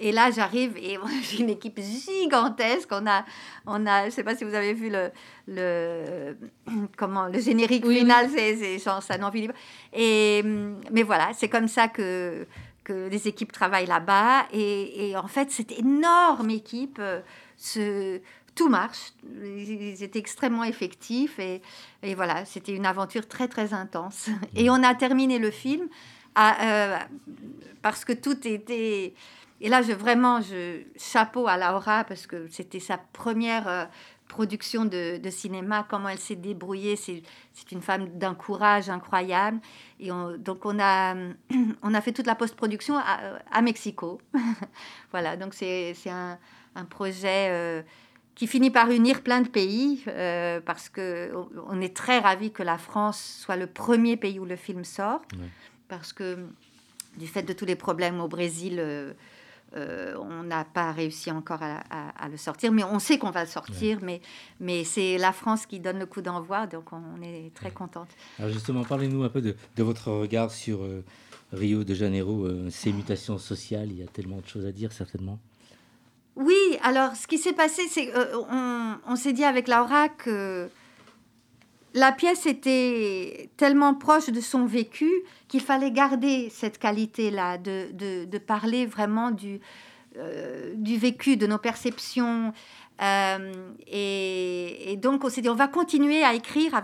et là j'arrive et j'ai une équipe gigantesque. On a, on a, je sais pas si vous avez vu le, le comment le générique final, c'est genre ça n'en libre. Et mais voilà, c'est comme ça que que les équipes travaillent là-bas. Et, en fait, cette énorme équipe, euh, ce, tout marche. Ils étaient extrêmement effectifs. Et, et voilà, c'était une aventure très, très intense. Et on a terminé le film à, euh, parce que tout était... Et là, je, vraiment, je, chapeau à Laura parce que c'était sa première euh, production de, cinéma, comment elle s'est débrouillée. C'est, une femme d'un courage incroyable. Et donc, on a, on a fait toute la post-production à, Mexico. voilà, donc c'est, un, un, projet euh, qui finit par unir plein de pays euh, parce qu'on on est très ravis que la France soit le premier pays où le film sort. Parce que du fait de tous les problèmes au Brésil, euh, euh, on n'a pas réussi encore à, le sortir, mais on sait qu'on va le sortir. Mais, mais c'est la France qui donne le coup d'envoi, donc on est très contente. Alors justement, parlez-nous un peu de, votre regard sur, euh, Rio de Janeiro, euh, ces mutations sociales, il y a tellement de choses à dire certainement. Oui, alors ce qui s'est passé, c'est qu'on on, s'est dit avec Laura que la pièce était tellement proche de son vécu qu'il fallait garder cette qualité-là, de, parler vraiment du, euh, du vécu, de nos perceptions. Euh, et, donc on s'est dit, on va continuer à écrire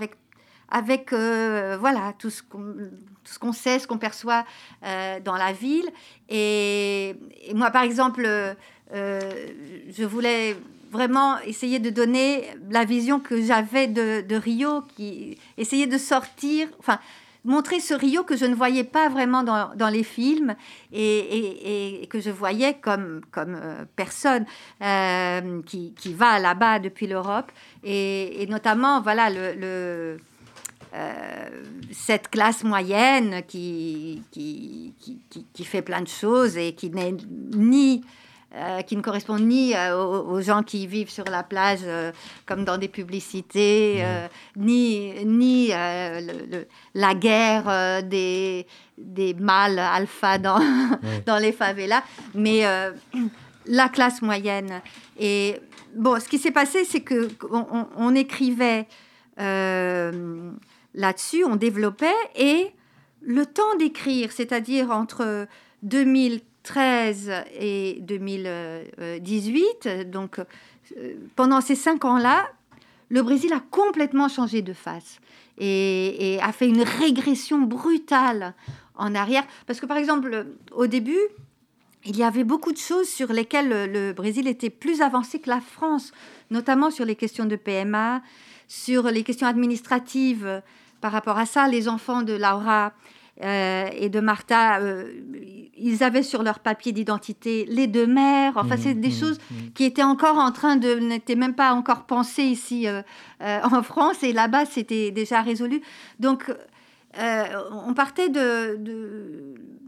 avec euh, voilà tout ce qu'on sait, ce qu'on perçoit dans la ville. Et, moi, par exemple, je voulais vraiment essayer de donner la vision que j'avais de, Rio, qui essayer de sortir, enfin montrer ce Rio que je ne voyais pas vraiment dans, les films et, que je voyais comme, comme personne qui, qui, va là-bas depuis l'Europe. Et, notamment voilà le, euh, cette classe moyenne qui qui, qui, fait plein de choses et qui n'est ni euh, qui ne correspond ni euh, aux, gens qui vivent sur la plage comme dans des publicités, ni, ni la guerre des, des mâles alpha dans, dans les favelas, mais la classe moyenne. Et bon, ce qui s'est passé, c'est que on, écrivait là-dessus, on développait et le temps d'écrire, c'est-à-dire entre 2013 et 2018, donc euh, pendant ces cinq ans-là, le Brésil a complètement changé de face et, a fait une régression brutale en arrière. Parce que par exemple, au début, il y avait beaucoup de choses sur lesquelles le Brésil était plus avancé que la France, notamment sur les questions de PMA, sur les questions administratives par rapport à ça, les enfants de Laura euh, et de Martha, euh, ils avaient sur leur papier d'identité les deux mères. Enfin, c'est des mmh, mmh, choses mmh. qui étaient encore en train de, n'étaient même pas encore pensées ici euh, en France et là-bas, c'était déjà résolu. Donc, on partait de,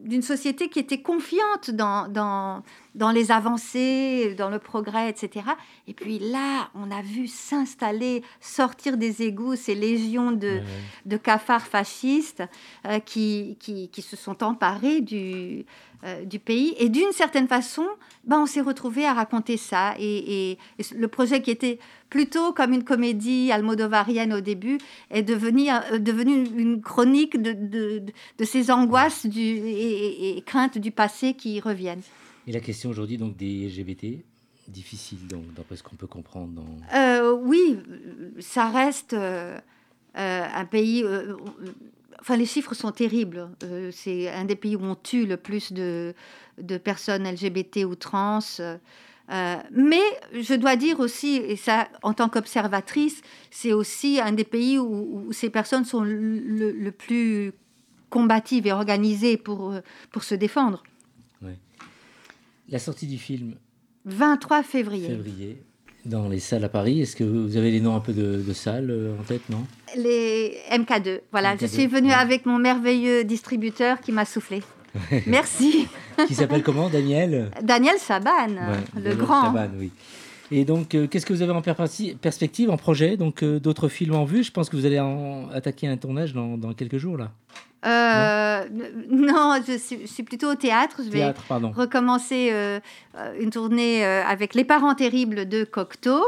d'une société qui était confiante dans, dans, dans, les avancées, dans le progrès, etc. Et puis là, on a vu s'installer, sortir des égouts ces légions de, de cafards fascistes euh, qui, qui, qui, se sont emparés du, euh, du pays. Et d'une certaine façon, ben, on s'est retrouvé à raconter ça. Et, le projet qui était plutôt comme une comédie almodovarienne au début est devenu, euh, devenu une chronique de, de, de ces angoisses du, et, craintes du passé qui reviennent. Et la question aujourd'hui donc des LGBT difficile donc d'après ce qu'on peut comprendre. Euh, oui ça reste un pays Enfin, les chiffres sont terribles. Euh, c'est un des pays où on tue le plus de, de personnes LGBT ou trans. Euh, mais je dois dire aussi, et ça, en tant qu'observatrice, c'est aussi un des pays où, ces personnes sont le, plus combatives et organisées pour, pour se défendre. La sortie du film 23 février. Février dans les salles à Paris. Est-ce que vous avez les noms un peu de, salles euh, en tête, non? Les MK2. Voilà, je suis venue avec mon merveilleux distributeur qui m'a soufflé. Merci. qui s'appelle comment, Daniel? Daniel Saban, le grand. Saban, oui. Et donc, euh, qu'est-ce que vous avez en perspective, en projet? Donc, euh, d'autres films en vue Je pense que vous allez en attaquer un tournage dans, dans quelques jours, là. Euh, non, je, suis, plutôt au théâtre. Je vais recommencer euh, une tournée euh, avec Les parents terribles de Cocteau.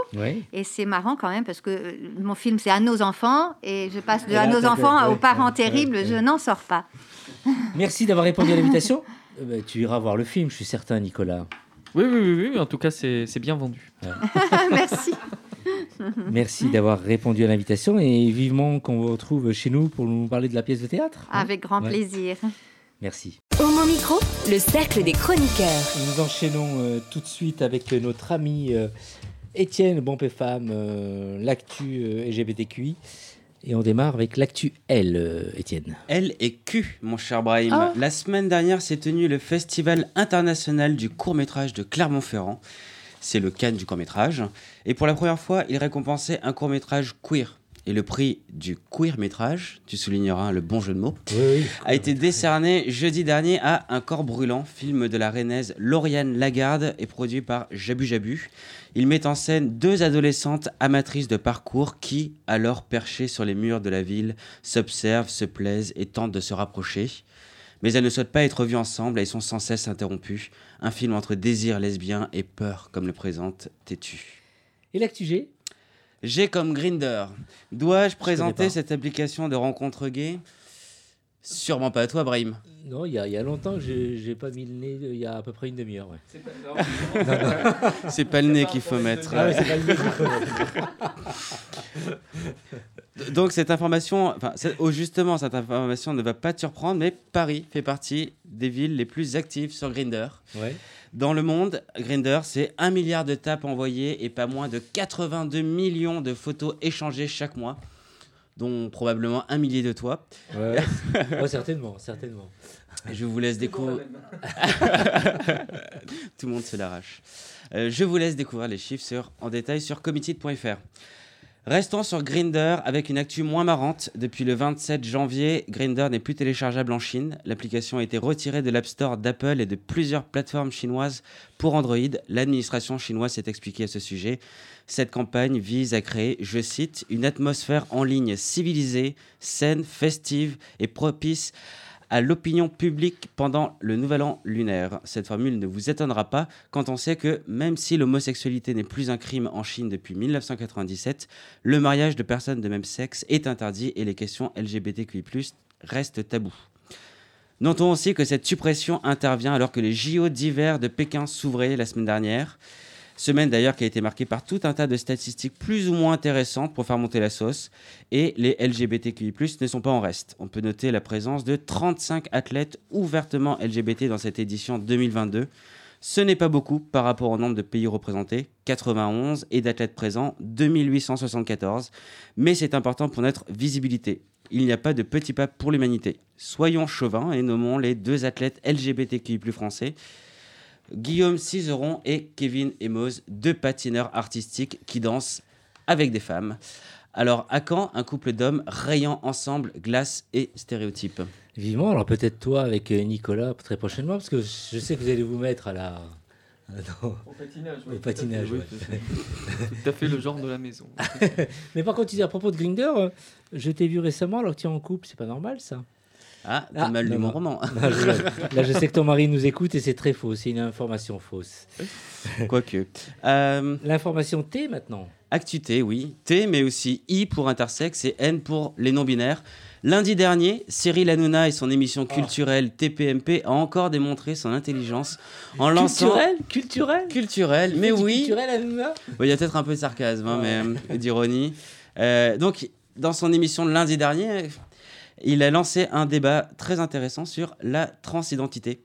Et c'est marrant quand même parce que mon film c'est À nos enfants et je passe de À nos enfants aux parents terribles. je n'en sors pas. Merci d'avoir répondu à l'invitation. Bah, tu iras voir le film, je suis certain, Nicolas. Oui, oui, oui, oui. en tout cas, c'est bien vendu. Merci. Merci d'avoir répondu à l'invitation et vivement qu'on vous retrouve chez nous pour nous parler de la pièce de théâtre. Hein. Avec grand plaisir. Merci. Au mon micro, le cercle des chroniqueurs. Nous enchaînons euh, tout de suite avec notre ami euh, Étienne Bompé-Femme, euh, l'actu LGBTQI. Et on démarre avec l'actu L, Étienne. L et Q, mon cher Brahim. Ah. La semaine dernière s'est tenu le Festival international du court métrage de Clermont-Ferrand c'est le Cannes du court-métrage. Et pour la première fois, il récompensait un court-métrage queer. Et le prix du queer métrage, tu souligneras le bon jeu de mots, a été décerné jeudi dernier à Un corps brûlant, film de la rennaise Lauriane Lagarde et produit par Jabu Jabu. Il met en scène deux adolescentes amatrices de parcours qui, alors perchées sur les murs de la ville, s'observent, se plaisent et tentent de se rapprocher. Mais elles ne souhaitent pas être vues ensemble et sont sans cesse interrompues. Un film entre désir lesbien et peur, comme le présente Têtu. Et l'actu G? G comme Grinder. Dois-je présenter cette application de rencontre gay? Sûrement pas à toi, Brahim. Non, il y, a- il y a longtemps que j'ai j'ai pas mis le nez, il y a à peu près une demi-heure. ouais. C'est pas le nez qu'il faut mettre. Ah ouais, c'est pas le nez qu'il faut mettre. Donc cette information, enfin, c'est- oh, justement, cette information ne va pas te surprendre, mais Paris fait partie des villes les plus actives sur Grinder. Ouais. Dans le monde, Grinder, c'est 1 milliard de tapes envoyées et pas moins de 82 millions de photos échangées chaque mois, dont probablement un millier de toi. Ouais, ouais, certainement, certainement. Je vous laisse découvrir. Tout le monde se l'arrache. Euh, je vous laisse découvrir les chiffres sur, en détail sur committed.fr. Restons sur Grinder avec une actu moins marrante. Depuis le 27 janvier, Grinder n'est plus téléchargeable en Chine. L'application a été retirée de l'App Store d'Apple et de plusieurs plateformes chinoises pour Android. L'administration chinoise s'est expliquée à ce sujet. Cette campagne vise à créer, je cite, une atmosphère en ligne civilisée, saine, festive et propice l'opinion publique pendant le nouvel an lunaire. Cette formule ne vous étonnera pas quand on sait que même si l'homosexualité n'est plus un crime en Chine depuis 1997, le mariage de personnes de même sexe est interdit et les questions LGBTQI+ restent tabous. Notons aussi que cette suppression intervient alors que les JO d'hiver de Pékin s'ouvraient la semaine dernière. Semaine d'ailleurs qui a été marquée par tout un tas de statistiques plus ou moins intéressantes pour faire monter la sauce. Et les LGBTQI+, ne sont pas en reste. On peut noter la présence de 35 athlètes ouvertement LGBT dans cette édition 2022. Ce n'est pas beaucoup par rapport au nombre de pays représentés, 91, et d'athlètes présents, 2874. Mais c'est important pour notre visibilité. Il n'y a pas de petit pas pour l'humanité. Soyons chauvins et nommons les deux athlètes LGBTQI+, français. Guillaume Cizeron et Kevin Emos, deux patineurs artistiques qui dansent avec des femmes. Alors, à quand un couple d'hommes rayant ensemble glace et stéréotypes Vivement, alors peut-être toi avec euh, Nicolas très prochainement, parce que je sais que vous allez vous mettre à la. Non. Au patinage. Au patinage, ouais. Tout à fait le genre de la maison. Mais par contre, tu dis à propos de Grinder, euh, je t'ai vu récemment alors que tu es en couple, c'est pas normal ça Ah, pas mal lu mon roman. Non, je. Là, je sais que ton mari nous écoute et c'est très faux, c'est une information fausse. Quoique. Euh, L'information T maintenant. Actu T, oui. T, mais aussi I pour intersexe et N pour les non-binaires. Lundi dernier, Cyril Hanouna et son émission culturelle TPMP a encore démontré son intelligence en lançant... Culturel Culturel Culturel, mais oui. Culturel, Hanouna Bon, Il y a peut-être un peu de sarcasme, hein, mais euh, d'ironie. Euh, donc, dans son émission de lundi dernier, il a lancé un débat très intéressant sur la transidentité.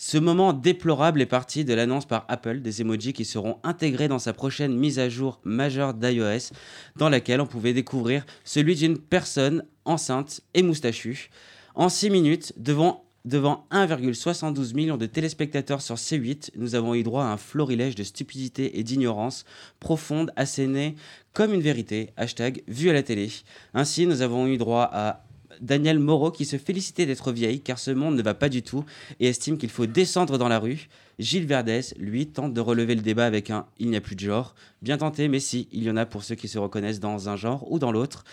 Ce moment déplorable est parti de l'annonce par Apple des emojis qui seront intégrés dans sa prochaine mise à jour majeure d'iOS, dans laquelle on pouvait découvrir celui d'une personne enceinte et moustachue. En 6 minutes, devant, devant 1,72 million de téléspectateurs sur C8, nous avons eu droit à un florilège de stupidité et d'ignorance profonde, assénée comme une vérité, hashtag vu à la télé. Ainsi, nous avons eu droit à Daniel Moreau qui se félicitait d'être vieille car ce monde ne va pas du tout et estime qu'il faut descendre dans la rue. Gilles Verdès, lui, tente de relever le débat avec un Il n'y a plus de genre. Bien tenté, mais si, il y en a pour ceux qui se reconnaissent dans un genre ou dans l'autre.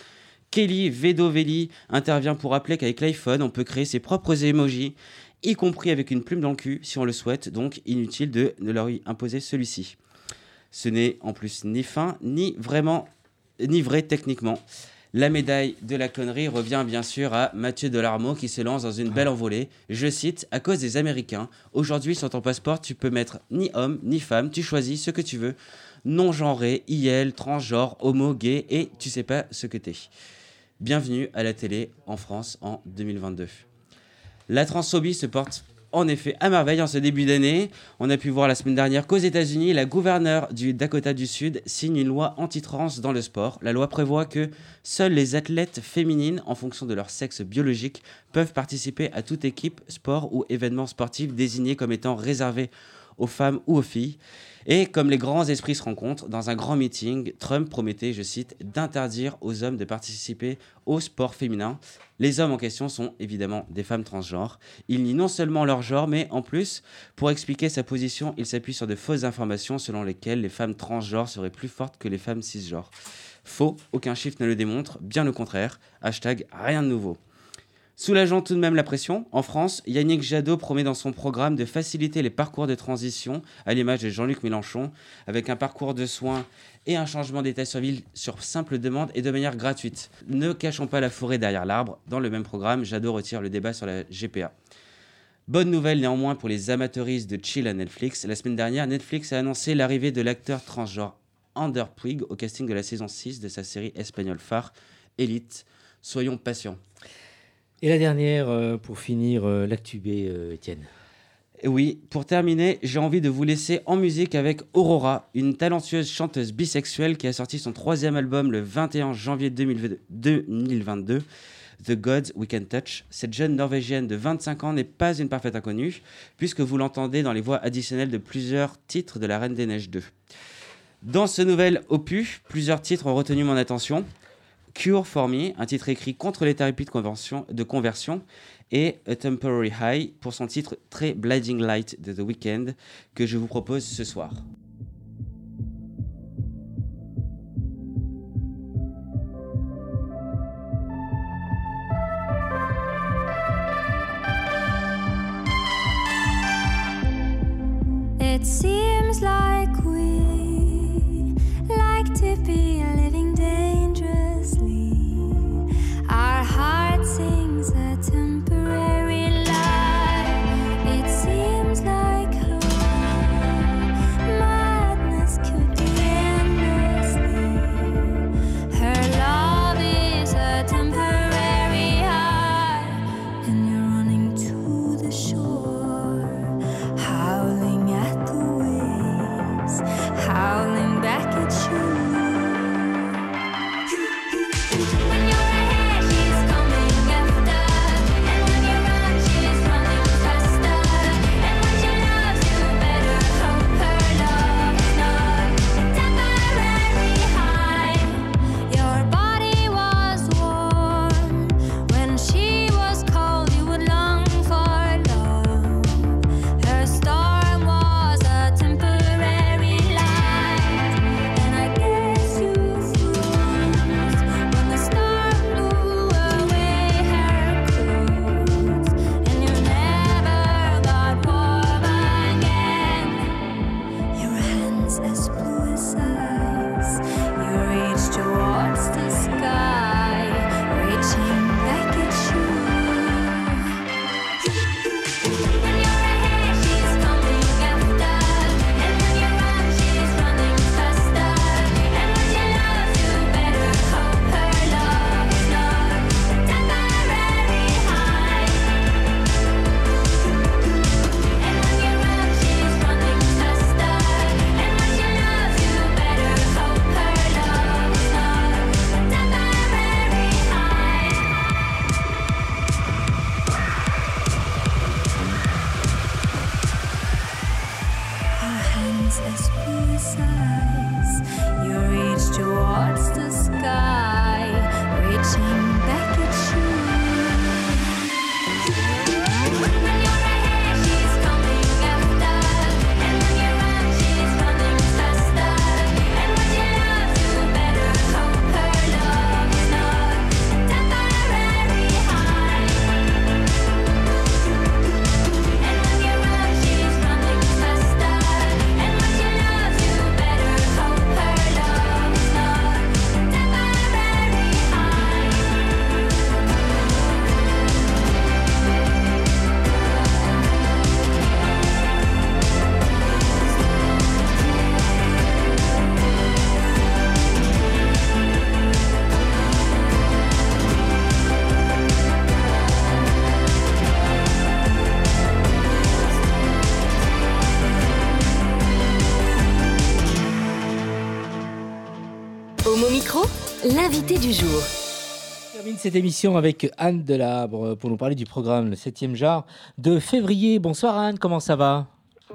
Kelly Vedovelli intervient pour rappeler qu'avec l'iPhone, on peut créer ses propres emojis, y compris avec une plume dans le cul si on le souhaite, donc inutile de, de leur y imposer celui-ci. Ce n'est en plus ni fin, ni vraiment, ni vrai techniquement. La médaille de la connerie revient bien sûr à Mathieu Delarmeau qui se lance dans une belle envolée. Je cite, à cause des Américains, aujourd'hui sur ton passeport tu peux mettre ni homme ni femme, tu choisis ce que tu veux, non-genré, IL, transgenre, homo, gay et tu sais pas ce que t'es. Bienvenue à la télé en France en 2022. La transphobie se porte en effet à merveille en ce début d'année. On a pu voir la semaine dernière qu'aux États-Unis, la gouverneure du Dakota du Sud signe une loi anti-trans dans le sport. La loi prévoit que seules les athlètes féminines, en fonction de leur sexe biologique, peuvent participer à toute équipe, sport ou événement sportif désigné comme étant réservé aux femmes ou aux filles. Et comme les grands esprits se rencontrent, dans un grand meeting, Trump promettait, je cite, d'interdire aux hommes de participer au sport féminin. Les hommes en question sont évidemment des femmes transgenres. Il nie non seulement leur genre, mais en plus, pour expliquer sa position, il s'appuie sur de fausses informations selon lesquelles les femmes transgenres seraient plus fortes que les femmes cisgenres. Faux, aucun chiffre ne le démontre, bien au contraire. Hashtag rien de nouveau. Soulageant tout de même la pression, en France, Yannick Jadot promet dans son programme de faciliter les parcours de transition, à l'image de Jean-Luc Mélenchon, avec un parcours de soins et un changement d'état civil sur simple demande et de manière gratuite. Ne cachons pas la forêt derrière l'arbre. Dans le même programme, Jadot retire le débat sur la GPA. Bonne nouvelle néanmoins pour les amateuristes de chill à Netflix. La semaine dernière, Netflix a annoncé l'arrivée de l'acteur transgenre Ander Puig au casting de la saison 6 de sa série espagnole phare Elite. Soyons patients. Et la dernière, euh, pour finir, euh, l'actu B, euh, Étienne. Oui, pour terminer, j'ai envie de vous laisser en musique avec Aurora, une talentueuse chanteuse bisexuelle qui a sorti son troisième album le 21 janvier 2022, The Gods We Can Touch. Cette jeune Norvégienne de 25 ans n'est pas une parfaite inconnue, puisque vous l'entendez dans les voix additionnelles de plusieurs titres de La Reine des Neiges 2. Dans ce nouvel opus, plusieurs titres ont retenu mon attention. Cure for Me, un titre écrit contre les thérapies de conversion, de conversion, et A Temporary High pour son titre très Blinding Light de The Weeknd que je vous propose ce soir. It seems like we like to sings a temporary l'invité du jour. On termine cette émission avec Anne Delabre pour nous parler du programme Le 7e genre de février. Bonsoir Anne, comment ça va?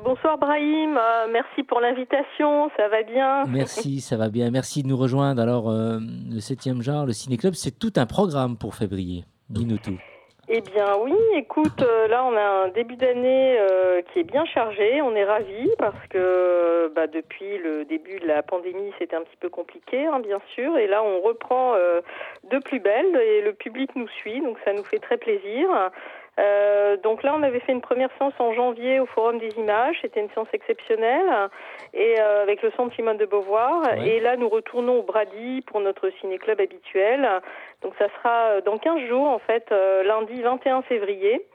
Bonsoir Brahim, Euh, merci pour l'invitation, ça va bien? Merci, ça va bien. Merci de nous rejoindre. Alors, euh, le 7e genre, le Ciné Club, c'est tout un programme pour février. Dis-nous tout. Eh bien oui, écoute, euh, là on a un début d'année euh, qui est bien chargé, on est ravis parce que bah, depuis le début de la pandémie c'était un petit peu compliqué hein, bien sûr et là on reprend euh, de plus belle et le public nous suit donc ça nous fait très plaisir. Donc là, on avait fait une première séance en janvier au Forum des Images. C'était une séance exceptionnelle et euh, avec le Centre Simone de Beauvoir. Ouais. Et là, nous retournons au Brady pour notre ciné-club habituel. Donc ça sera euh, dans 15 jours, en fait, euh, lundi 21 février.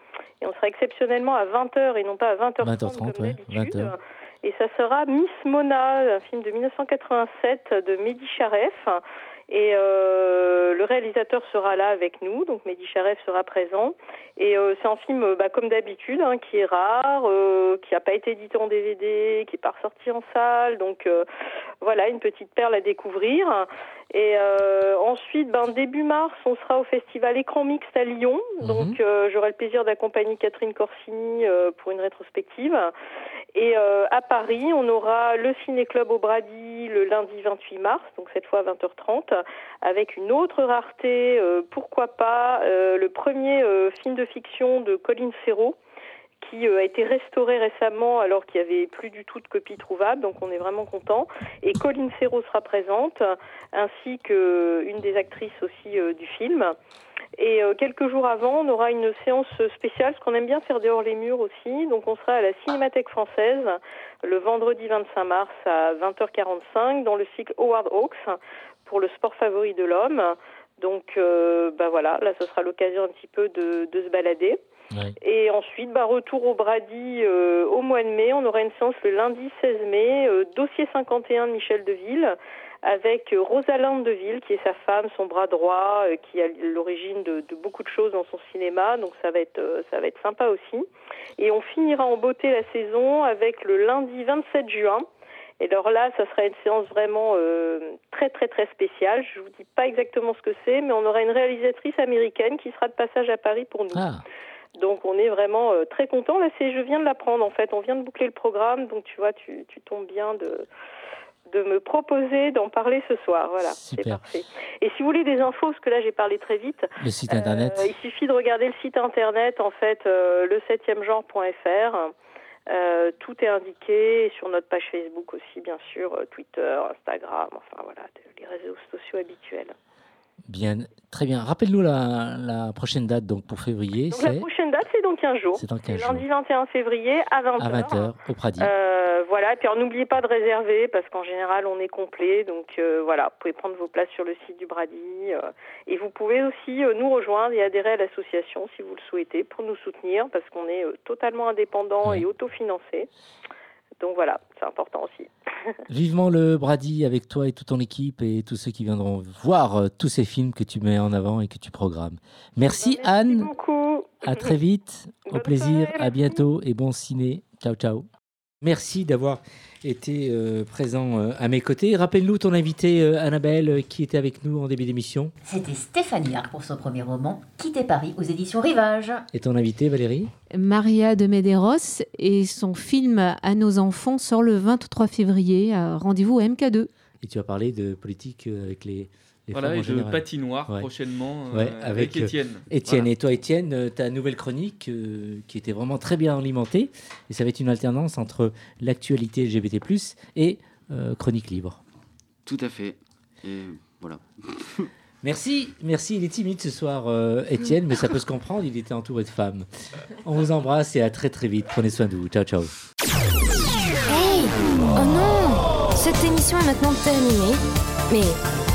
Et on sera exceptionnellement à 20h et non pas à 20h30 20h30, comme ouais, d'habitude. 20h. Et ça sera Miss Mona, un film de 1987 de Mehdi Charef. Et euh, le réalisateur sera là avec nous, donc Mehdi Charef sera présent. Et euh, c'est un film, bah, comme d'habitude, hein, qui est rare, euh, qui n'a pas été édité en DVD, qui n'est pas ressorti en salle. Donc euh, voilà, une petite perle à découvrir. Et euh, ensuite, ben, début mars, on sera au festival Écran Mixte à Lyon. Donc euh, j'aurai le plaisir d'accompagner Catherine Corsini euh, pour une rétrospective. Et euh, à Paris, on aura le Ciné-Club au Brady le lundi 28 mars, donc cette fois à 20h30, avec une autre rareté, euh, pourquoi pas, euh, le premier euh, film de fiction de Colin Serrault, qui euh, a été restauré récemment alors qu'il n'y avait plus du tout de copie trouvable, donc on est vraiment content. Et Colin Serrault sera présente, ainsi qu'une des actrices aussi euh, du film. Et euh, quelques jours avant, on aura une séance spéciale, parce qu'on aime bien faire dehors les murs aussi. Donc on sera à la Cinémathèque française le vendredi 25 mars à 20h45 dans le cycle Howard Hawks pour le sport favori de l'homme. Donc euh, bah voilà, là ce sera l'occasion un petit peu de se balader. Et ensuite, bah, retour au Brady euh, au mois de mai. On aura une séance le lundi 16 mai, euh, dossier 51 de Michel Deville, avec euh, Rosalind Deville, qui est sa femme, son bras droit, euh, qui a l'origine de, de beaucoup de choses dans son cinéma. Donc ça va être, ça va être sympa aussi. Et on finira en beauté la saison avec le lundi 27 juin. Et alors là, ça sera une séance vraiment euh, très très très spéciale. Je vous dis pas exactement ce que c'est, mais on aura une réalisatrice américaine qui sera de passage à Paris pour nous. Ah. Donc on est vraiment euh, très content. Là, c'est je viens de l'apprendre en fait. On vient de boucler le programme, donc tu vois, tu, tu tombes bien de de me proposer d'en parler ce soir. Voilà, c'est parfait. Et si vous voulez des infos, parce que là j'ai parlé très vite, Le site internet. euh, il suffit de regarder le site internet en fait, euh, le 7e genre.fr. Euh, tout est indiqué sur notre page Facebook aussi, bien sûr, Twitter, Instagram, enfin voilà, les réseaux sociaux habituels. Bien, très bien. Rappelle-nous la, la prochaine date donc pour février, Donc la prochaine c'est dans 15 jours. C'est dans 15 lundi 21 février à 20h. à 20h au Pradi. Euh, voilà, et puis n'oubliez pas de réserver parce qu'en général on est complet, donc euh, voilà, vous pouvez prendre vos places sur le site du Brady euh, et vous pouvez aussi nous rejoindre et adhérer à l'association si vous le souhaitez pour nous soutenir parce qu'on est totalement indépendant et autofinancé. Donc voilà, c'est important aussi. Vivement le Brady avec toi et toute ton équipe et tous ceux qui viendront voir tous ces films que tu mets en avant et que tu programmes. Merci, Anne. beaucoup. À très vite. Au plaisir. À bientôt et bon ciné. Ciao, ciao. Merci d'avoir été euh, présent euh, à mes côtés. Rappelle-nous ton invité euh, Annabelle euh, qui était avec nous en début d'émission C'était Stéphanie Arc pour son premier roman, Quitter Paris aux éditions Rivage. et ton invité Valérie? Maria de Medeiros et son film À nos enfants sort le 23 février. Rendez-vous à MK2. Et tu as parlé de politique avec les, les Voilà, femmes en et de général. patinoire Ouais. prochainement, euh, Ouais, avec euh, Étienne. Étienne. Voilà. Et toi, Étienne, euh, ta nouvelle chronique euh, qui était vraiment très bien alimentée. Et ça va être une alternance entre l'actualité LGBT, et euh, chronique libre. Tout à fait. Et voilà. Merci, merci. Il est timide ce soir, euh, Étienne, mais ça peut se comprendre. Il était entouré de femmes. On vous embrasse et à très très vite. Prenez soin de vous. Ciao, ciao. Hey Oh non Cette émission est maintenant terminée. Mais